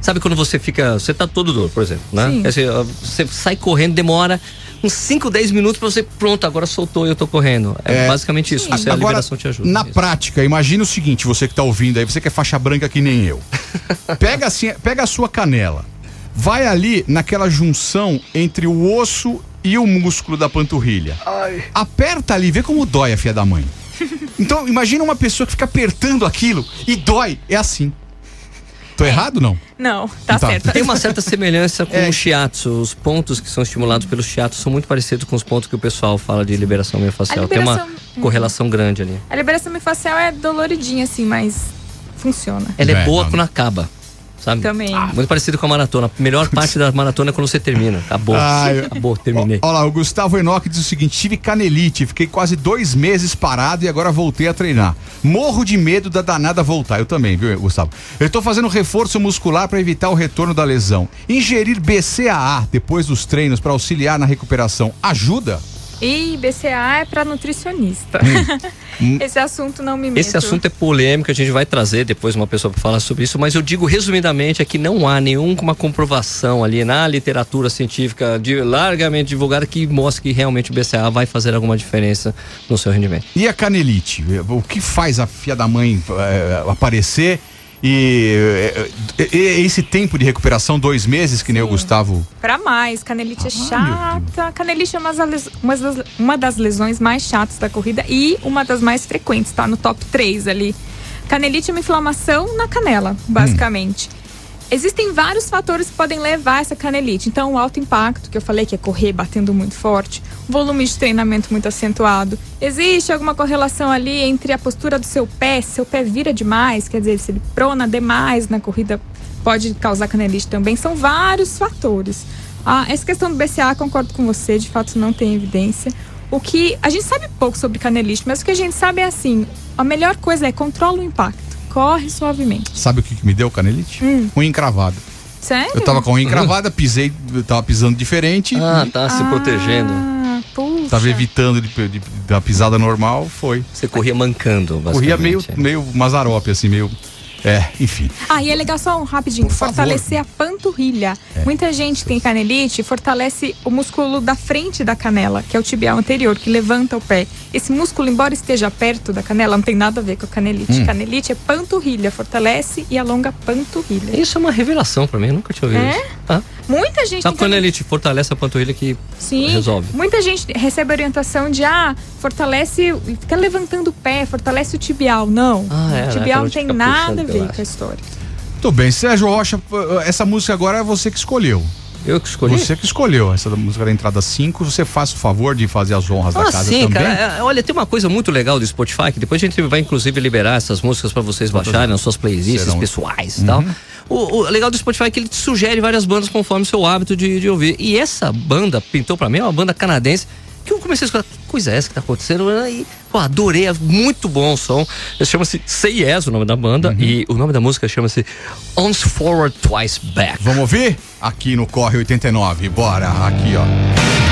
Sabe quando você fica. Você tá todo duro, por exemplo, né? Sim. Quer dizer, ó, Você sai correndo, demora uns 5, 10 minutos pra você. Pronto, agora soltou e eu tô correndo. É, É, basicamente isso. Você, a Agora, liberação te ajuda. na nisso. prática, imagina o seguinte, você que tá ouvindo aí, você que é faixa branca que nem eu. Pega assim, pega a sua canela. Vai ali naquela junção entre o osso e o músculo da panturrilha. Aperta ali, vê como dói a filha da mãe. Então, imagina uma pessoa que fica apertando aquilo e dói. É assim. Tô errado não? Não, tá, Tá. certo. Tem uma certa semelhança com É. o shiatsu. Os pontos que são estimulados pelo shiatsu são muito parecidos com os pontos que o pessoal fala de liberação miofascial. Liberação- Tem uma correlação grande ali. A liberação miofascial é doloridinha, assim, mas funciona. Ela é, É, boa não. quando acaba. Sabe? Também. Muito parecido com a maratona. A melhor parte da maratona é quando você termina. Acabou. Ah, eu- Acabou, terminei. Olha lá, o Gustavo Enoch diz o seguinte: tive canelite, fiquei quase dois meses parado e agora voltei a treinar. Morro de medo da danada voltar. Eu também, viu, Gustavo? Eu tô fazendo reforço muscular para evitar o retorno da lesão. Ingerir BCAA depois dos treinos para auxiliar na recuperação ajuda? E BCA é para nutricionista. Esse assunto não me meto. Esse assunto é polêmico, a gente vai trazer depois uma pessoa para falar sobre isso, mas eu digo resumidamente é que não há nenhuma comprovação ali na literatura científica de, largamente divulgada que mostre que realmente o BCA vai fazer alguma diferença no seu rendimento. E a canelite? O que faz a filha da mãe eh, aparecer? E eh, eh, eh, esse tempo de recuperação, dois meses, que nem o Gustavo. Pra mais, canelite é Ah, meu chata. Canelite é uma das, uma das- uma das lesões mais chatas da corrida e uma das mais frequentes, tá no top 3 ali. Canelite é uma inflamação na canela, basicamente. Existem vários fatores que podem levar a essa canelite. Então, o alto impacto, que eu falei que é correr batendo muito forte, volume de treinamento muito acentuado. Existe alguma correlação ali entre a postura do seu pé, se seu pé vira demais, quer dizer, se ele prona demais na corrida, pode causar canelite também. São vários fatores. Ah, essa questão do BCA, concordo com você, de fato não tem evidência. O que a gente sabe pouco sobre canelite, mas o que a gente sabe é assim: a melhor coisa é controla o impacto, corre suavemente. Sabe o que, que me deu canelite? Unha encravada. Sério? Eu tava com a unha encravada, pisei, tava pisando diferente. Ah, tá se protegendo. Ah, putz. tava evitando de, de, da pisada normal, foi. Você corria mancando, Corria meio, basicamente. meio mazarope, assim, meio. É, enfim. Ah, e é legal só um rapidinho, Por favor. É. fortalecer a panturrilha. Muita gente tem canelite, fortalece o músculo da frente da canela, que é o tibial anterior, que levanta o pé. Esse músculo, embora esteja perto da canela, não tem nada a ver com a canelite. Hum. Canelite é panturrilha, fortalece e alonga a panturrilha. Isso é uma revelação pra mim, eu nunca tinha ouvido É? isso. Ah, Muita gente sabe tem quando ele te fortalece a panturrilha que Sim. resolve? Muita gente recebe orientação de ah, fortalece, fica levantando o pé, fortalece o tibial. Não. Ah, é, o né? tibial Pra não tem nada a ver com a história. Tudo bem, Sérgio Rocha, essa música agora é você que escolheu. Eu que escolhi. Você que escolheu essa música da entrada 5. Você faz o favor de fazer as honras da Ah, casa sim, também. cara. É, Olha, tem uma coisa muito legal do Spotify, que depois a gente vai inclusive liberar essas músicas pra vocês baixarem nas suas playlists Serão- pessoais e tal. O, o legal do Spotify é que ele te sugere várias bandas conforme o seu hábito de, de ouvir. E essa banda pintou pra mim, é uma banda canadense, que eu comecei a escutar, que coisa é essa que tá acontecendo? E, pô, adorei, é muito bom o som. Chama-se Say Yes, o nome da banda, e o nome da música chama-se Once Forward, Twice Back. Vamos ouvir? Aqui no Corre 89. Bora, aqui, ó.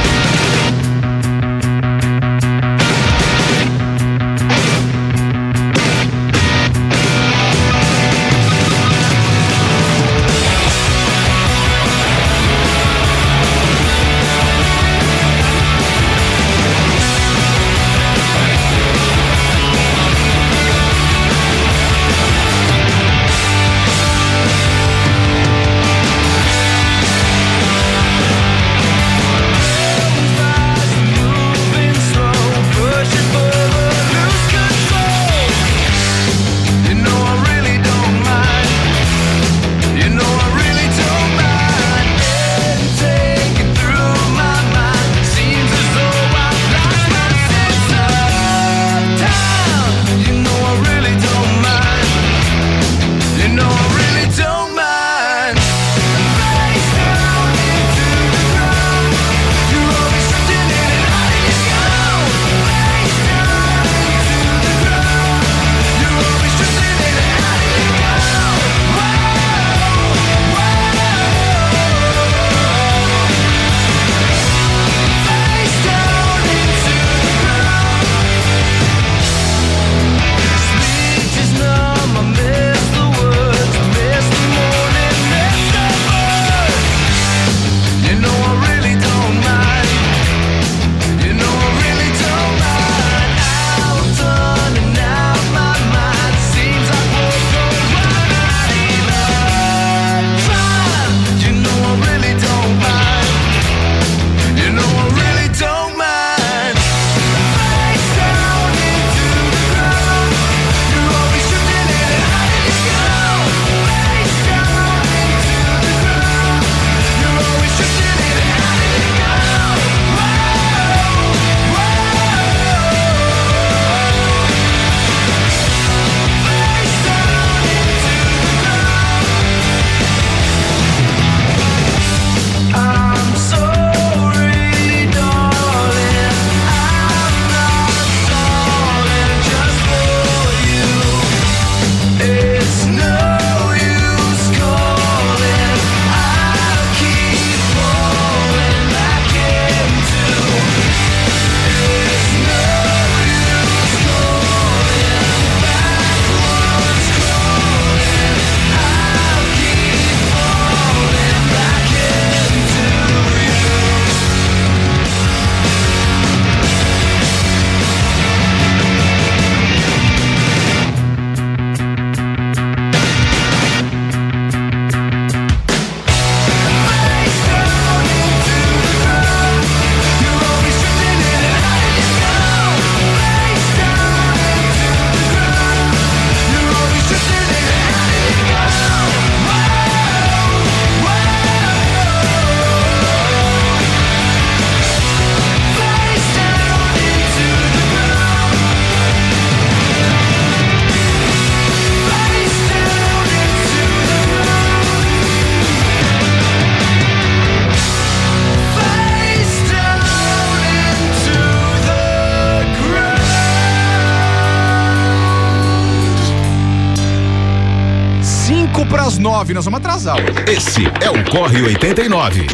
89, nós vamos atrasar. Esse é o Corre 89.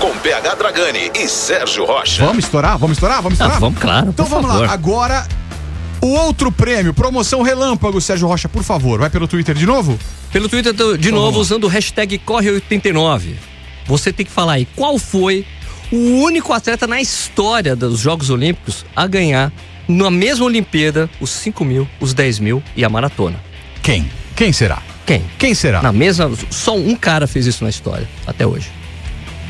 Com PH Dragani e Sérgio Rocha. Vamos estourar? Vamos estourar? Vamos estourar? Ah, vamos, claro. Então vamos favor. lá. Agora, o outro prêmio, promoção relâmpago, Sérgio Rocha, por favor. Vai pelo Twitter de novo? Pelo Twitter de então novo, usando o hashtag Corre 89. Você tem que falar aí qual foi o único atleta na história dos Jogos Olímpicos a ganhar na mesma Olimpíada os 5 mil, os 10 mil e a maratona. Quem? Quem será? Quem? Quem será? Na mesma. Só um cara fez isso na história, até hoje.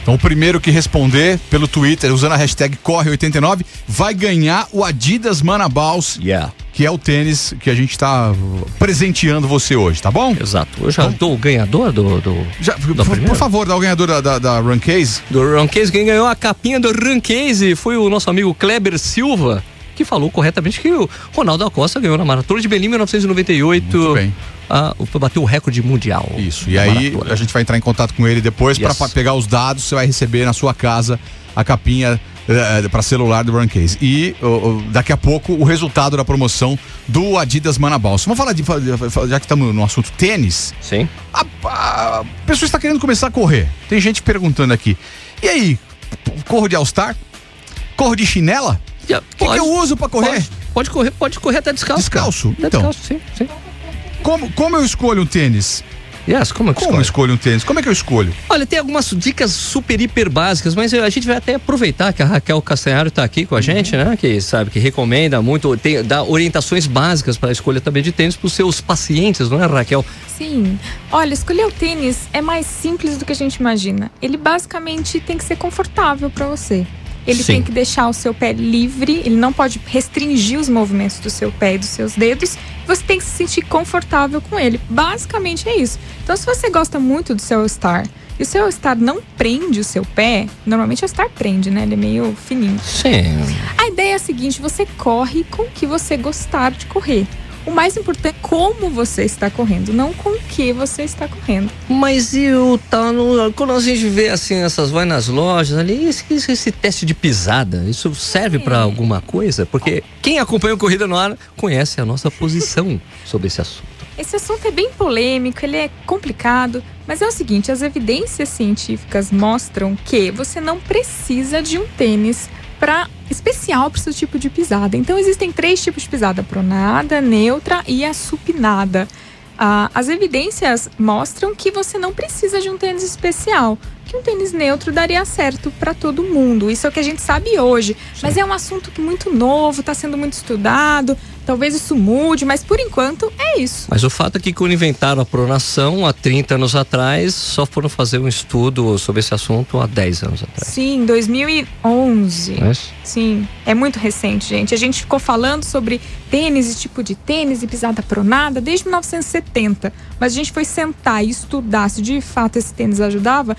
Então, o primeiro que responder pelo Twitter, usando a hashtag Corre89, vai ganhar o Adidas Manabaus, Yeah. que é o tênis que a gente está presenteando você hoje, tá bom? Exato. Eu já dou o ganhador do. do... Já, por, por favor, dá o ganhador da, da, da Run Case. do Run Case. Quem ganhou a capinha do Run Case foi o nosso amigo Kleber Silva, que falou corretamente que o Ronaldo Acosta ganhou na Maratona de Berlim em 1998. Muito bem. Ah, bateu o recorde mundial. Isso. E aí maratona. a gente vai entrar em contato com ele depois Yes. para pegar os dados. Você vai receber na sua casa a capinha para celular do Run Case. E daqui a pouco o resultado da promoção do Adidas Manabaus. Vamos falar de já que estamos no assunto tênis. Sim. A, a pessoa está querendo começar a correr. Tem gente perguntando aqui. E aí, corro de All-Star? Corro de chinela? Já, O que, que eu uso para correr? Pode, pode correr, pode correr até descalço. Descalço? Até Então. Descalço, sim, sim. Como, como eu escolho um tênis? Yes, como é que Como eu escolhe? escolho um tênis? Como é que eu escolho? Olha, tem algumas dicas super hiper básicas, mas a gente vai até aproveitar que a Raquel Castanharo está aqui com a gente, né? Que sabe que recomenda muito, tem, dá orientações básicas para a escolha também de tênis para os seus pacientes, não é, Raquel? Sim. Olha, escolher o tênis é mais simples do que a gente imagina. Ele basicamente tem que ser confortável para você. Ele Sim. tem que deixar o seu pé livre, ele não pode restringir os movimentos do seu pé e dos seus dedos. Você tem que se sentir confortável com ele. Basicamente é isso. Então, se você gosta muito do seu Star e o seu Star não prende o seu pé, normalmente o Star prende, né? Ele é meio fininho. Sim. A ideia é a seguinte: você corre com o que você gostar de correr. O mais importante é como você está correndo, não com o que você está correndo. Mas e o tal, no- quando a gente vê assim, essas vai nas lojas ali, esse, esse- esse teste de pisada, isso serve para alguma coisa? Porque quem acompanha o Corrida no Ar conhece a nossa posição sobre esse assunto. Esse assunto é bem polêmico, ele é complicado, mas é o seguinte: as evidências científicas mostram que você não precisa de um tênis para especial para o seu tipo de pisada. Então existem três tipos de pisada: pronada, neutra e a supinada. Ah, as evidências mostram que você não precisa de um tênis especial, que um tênis neutro daria certo para todo mundo. Isso é o que a gente sabe hoje, mas é um assunto que muito novo, está sendo muito estudado. Talvez isso mude, mas por enquanto é isso. Mas o fato é que quando inventaram a pronação há 30 anos atrás, só foram fazer um estudo sobre esse assunto há 10 anos atrás. Sim, 2011. Não é isso? Sim, é muito recente, gente. A gente ficou falando sobre tênis e tipo de tênis e pisada pronada desde 1970. Mas a gente foi sentar e estudar se de fato esse tênis ajudava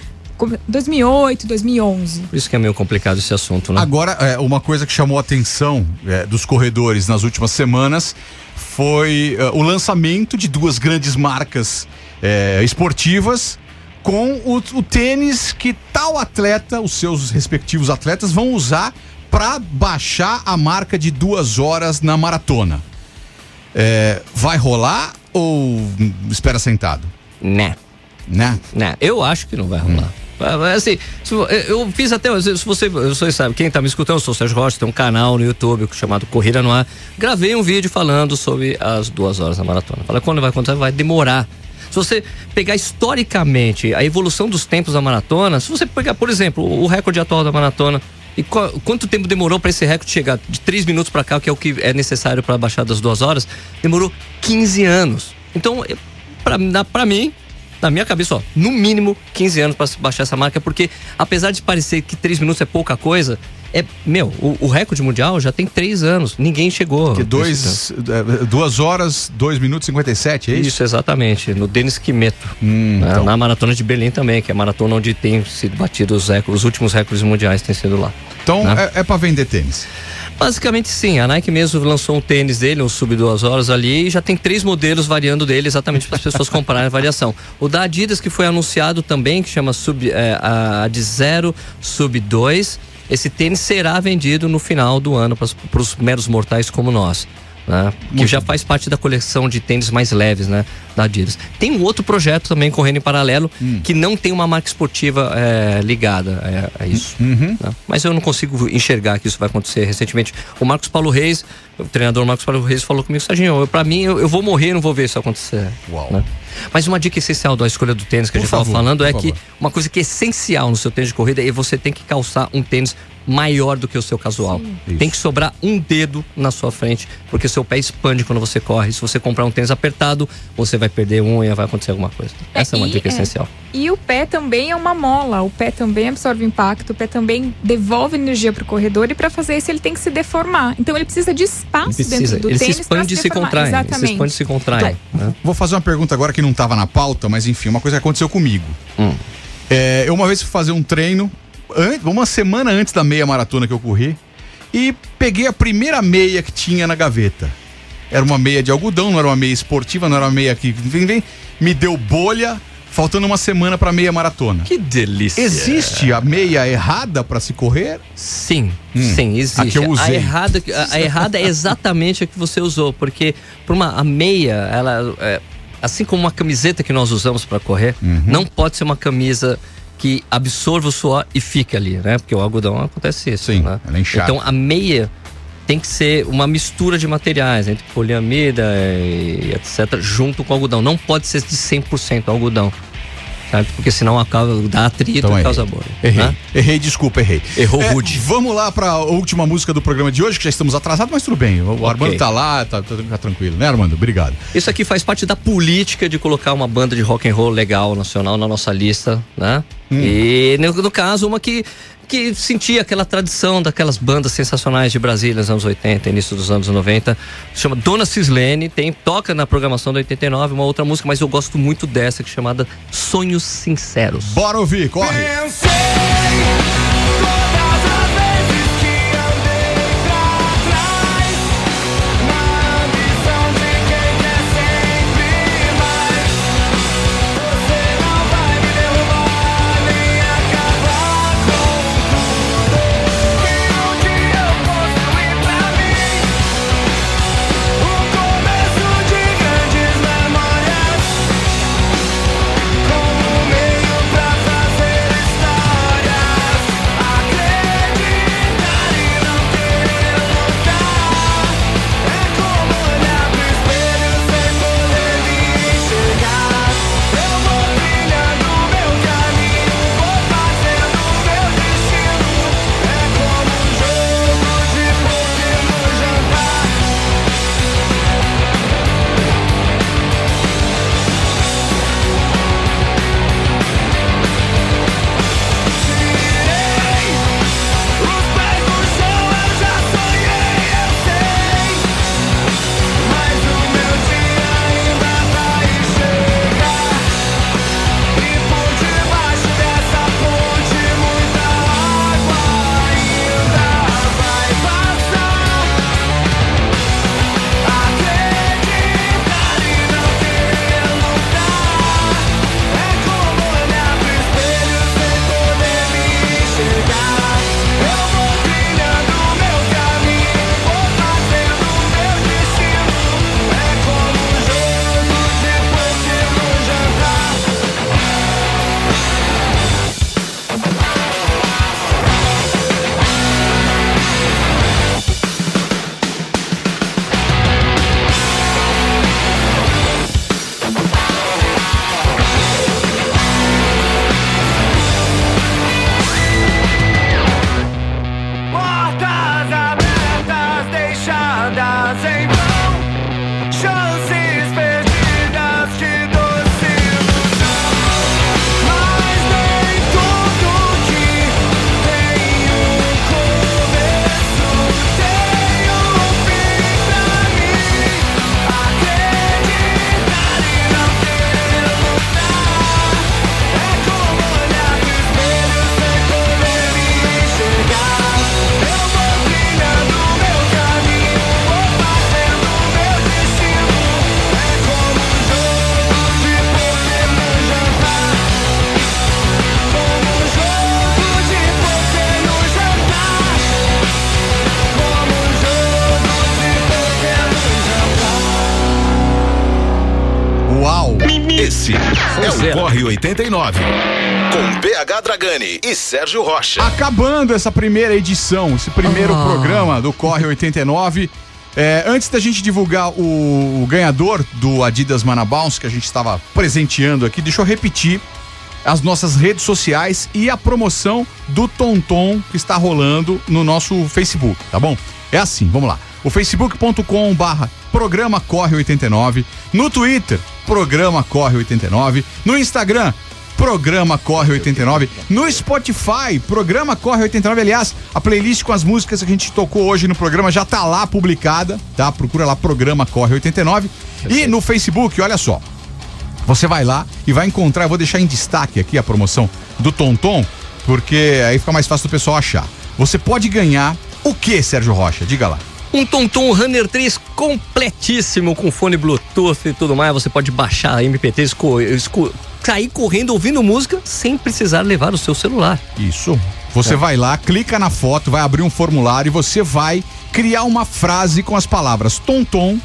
2008, 2011. Por isso que é meio complicado esse assunto, né? Agora, é, uma coisa que chamou a atenção é, dos corredores nas últimas semanas foi é, o lançamento de duas grandes marcas é, esportivas com o, o tênis que tal atleta, os seus respectivos atletas, vão usar para baixar a marca de duas horas na maratona. É, vai rolar ou hum, espera sentado? Né. Né? Né, eu acho que não vai rolar. Mas, Assim, se vo- eu fiz até, se você, você sabe, quem tá me escutando, eu sou o Sérgio Rocha, tem um canal no YouTube chamado Corrida no Ar. Gravei um vídeo falando sobre as duas horas da maratona. Fala quando vai acontecer, vai demorar. Se você pegar historicamente a evolução dos tempos da maratona, se você pegar, por exemplo, o recorde atual da maratona, e qual- quanto tempo demorou para esse recorde chegar? De três minutos para cá, que é o que é necessário para baixar das duas horas, demorou 15 anos. Então, na- pra mim, na minha cabeça, ó, no mínimo 15 anos para baixar essa marca, porque apesar de parecer que 3 minutos é pouca coisa, é, meu, o, o recorde mundial já tem 3 anos, ninguém chegou. Que dois, é, duas horas, dois minutos e 57, é isso? Isso, exatamente, no Denis Quimeto. Hum, né, então. Na maratona de Berlim também, que é a maratona onde tem sido batido os, recordes, os últimos recordes mundiais têm sido lá. Então Né? é, é para vender tênis. Basicamente sim, a Nike mesmo lançou um tênis dele, um sub duas horas ali, e já tem três modelos variando dele exatamente para as pessoas comprarem a variação. O da Adidas que foi anunciado também, que chama sub, é, a de zero sub 2, esse tênis será vendido no final do ano para os meros mortais como nós. Né? Que já faz parte da coleção de tênis mais leves, né? Da Adidas. Tem um outro projeto também correndo em paralelo Hum. que não tem uma marca esportiva é, ligada a, a isso. Uhum. né? Mas eu não consigo enxergar que isso vai acontecer recentemente. O Marcos Paulo Reis, o treinador Marcos Paulo Reis falou comigo, Serginho, pra mim eu, eu vou morrer, não vou ver isso acontecer. Uau. né? Mas uma dica essencial da escolha do tênis que a Por gente estava favor, falando é por que favor. uma coisa que é essencial no seu tênis de corrida é você tem que calçar um tênis maior do que o seu casual. Isso. Tem que sobrar um dedo na sua frente, porque seu pé expande quando você corre. Se você comprar um tênis apertado, você vai perder unha, vai acontecer alguma coisa. Essa é uma e- dica é. essencial. E o pé também é uma mola. O pé também absorve impacto, o pé também devolve energia pro corredor e para fazer isso ele tem que se deformar. Então ele precisa de espaço Ele precisa, dentro do ele se tênis pra expande e se deformar. contrai. Ele se expande e se contrai. né? Vou fazer uma pergunta agora que não estava na pauta, mas enfim, uma coisa que aconteceu comigo. Hum. É, eu uma vez fui fazer um treino, uma semana antes da meia maratona que eu corri, e peguei a primeira meia que tinha na gaveta. Era uma meia de algodão, não era uma meia esportiva, não era uma meia que. Vem, vem, me deu bolha, faltando uma semana para meia maratona. Que delícia. Existe a meia errada para se correr? Sim, Hum, sim, existe. a que eu usei. errada, a, a errada é exatamente a que você usou, porque por uma a meia, ela é, assim como uma camiseta que nós usamos para correr, Uhum. não pode ser uma camisa que absorva o suor e fique ali, né? Porque o algodão acontece isso, Sim, né? ela encharca. Então a meia tem que ser uma mistura de materiais, entre poliamida e etc, junto com o algodão. Não pode ser de 100% algodão. Certo? Porque senão acaba, dá atrito Então e causa bolha. Errei. né? Errei, desculpa, errei. Errou É, rude. Vamos lá para a última música do programa de hoje, que já estamos atrasados, mas tudo bem. O Armando tá lá, tá, tá, tá tranquilo, né, Armando? Obrigado. Isso aqui faz parte da política de colocar uma banda de rock and roll legal nacional na nossa lista, né? E no, no caso, uma que, que sentia aquela tradição daquelas bandas sensacionais de Brasília nos anos 80, início dos anos 90. Se chama Dona Cislene, tem, toca na programação do 89, uma outra música, mas eu gosto muito dessa, que é chamada Sonhos Sinceros. Bora ouvir, corre. Pensei todas as Com PH Dragani e Sérgio Rocha. Acabando essa primeira edição, esse primeiro ah. programa do Corre 89. É, antes da gente divulgar o, o ganhador do Adidas Manabounce, que a gente estava presenteando aqui, deixa eu repetir as nossas redes sociais e a promoção do Tonton que está rolando no nosso Facebook, tá bom? É assim, vamos lá. O facebook.com barra programa corre 89, no Twitter, programa corre 89, no Instagram, Programa Corre 89. No Spotify, Programa Corre 89. Aliás, a playlist com as músicas que a gente tocou hoje no programa já tá lá publicada, tá? Procura lá Programa Corre 89. E no Facebook, olha só. Você vai lá e vai encontrar, eu vou deixar em destaque aqui a promoção do Tonton, porque aí fica mais fácil do pessoal achar. Você pode ganhar o que, Sérgio Rocha? Diga lá. Um Tonton Runner 3 completíssimo, com fone Bluetooth e tudo mais. Você pode baixar MP3, esco, esco, sair correndo ouvindo música sem precisar levar o seu celular. Isso. Você vai lá, clica na foto, vai abrir um formulário e você vai criar uma frase com as palavras Tonton,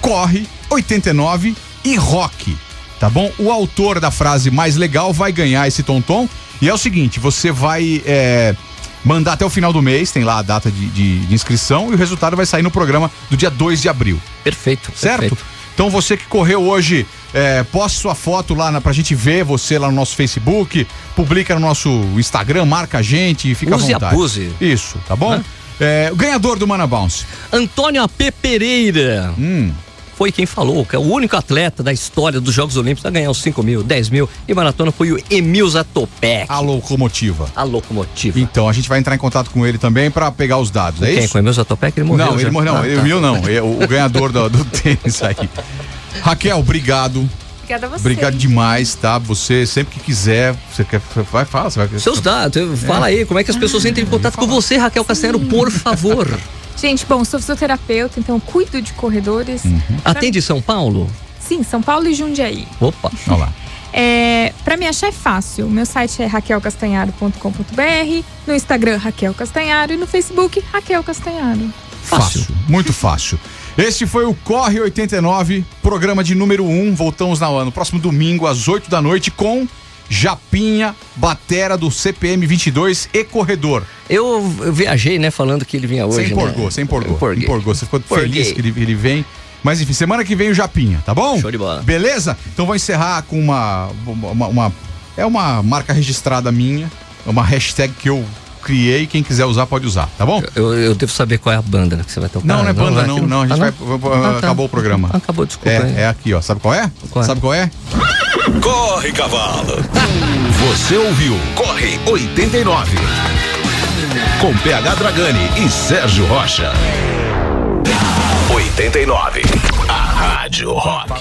Corre, 89 e Rock. Tá bom? O autor da frase mais legal vai ganhar esse Tonton. E é o seguinte: você vai é, mandar até o final do mês, tem lá a data de, de- de inscrição, e o resultado vai sair no programa do dia 2 de abril. Perfeito. Certo? perfeito. Então você que correu hoje, é, poste sua foto lá na, pra gente ver você lá no nosso Facebook, publica no nosso Instagram, marca a gente e fica Use à vontade. abuse. Isso, tá bom? É, o ganhador do Mana Bounce. Antônio AP Pereira. Hum, Foi quem falou que é o único atleta da história dos Jogos Olímpicos a ganhar os 5 mil, 10 mil e maratona foi o Emil Zatopek. a locomotiva. A locomotiva. Então a gente vai entrar em contato com ele também pra pegar os dados, é Quem? isso? Com o Emil Zatopek? Ele morreu Não, já. ele morreu, não, Ah, ele tá. Emil não, é o, o ganhador do, do tênis aí. Raquel, obrigado. Obrigada a você. Obrigado demais, tá? Você sempre que quiser, você quer, vai, fala, você vai. Seus dados, fala aí, como é que as pessoas entram em contato com você, Raquel Castelo, por favor. Gente, bom, sou fisioterapeuta, então cuido de corredores. Uhum. Atende São Paulo? Sim, São Paulo e Jundiaí. Opa. Olha lá. É, para me achar é fácil. Meu site é raquelcastanharo.com.br, no Instagram Raquel Castanharo e no Facebook Raquel Castanharo. Fácil. Fácil, muito fácil. Este foi o Corre 89, programa de número 1. Voltamos na, no próximo domingo, às 8 da noite, com Japinha, Batera do CPM 22 e Corredor. Eu, eu viajei, né, falando que ele vinha hoje. Você empolgou, né? você empolgou. Empolguei. Empolgou. Você ficou Empolguei. feliz que ele, ele vem. Mas enfim, semana que vem o Japinha, tá bom? Show de bola. Beleza? Então vou encerrar com uma, uma, uma- É uma marca registrada minha, é uma hashtag que eu criei. Quem quiser usar, pode usar, tá bom? Eu, eu devo saber qual é a banda que você vai tocar. Não, não é banda, não, não. A gente Ah, vai. Ah, tá. Acabou o programa. Acabou, desculpa. É, é aqui, ó. Sabe qual é? Qual é? Sabe qual é? Corre, cavalo. Você ouviu Corre 89. Com PH Dragani e Sérgio Rocha. 89. A Rádio Rock.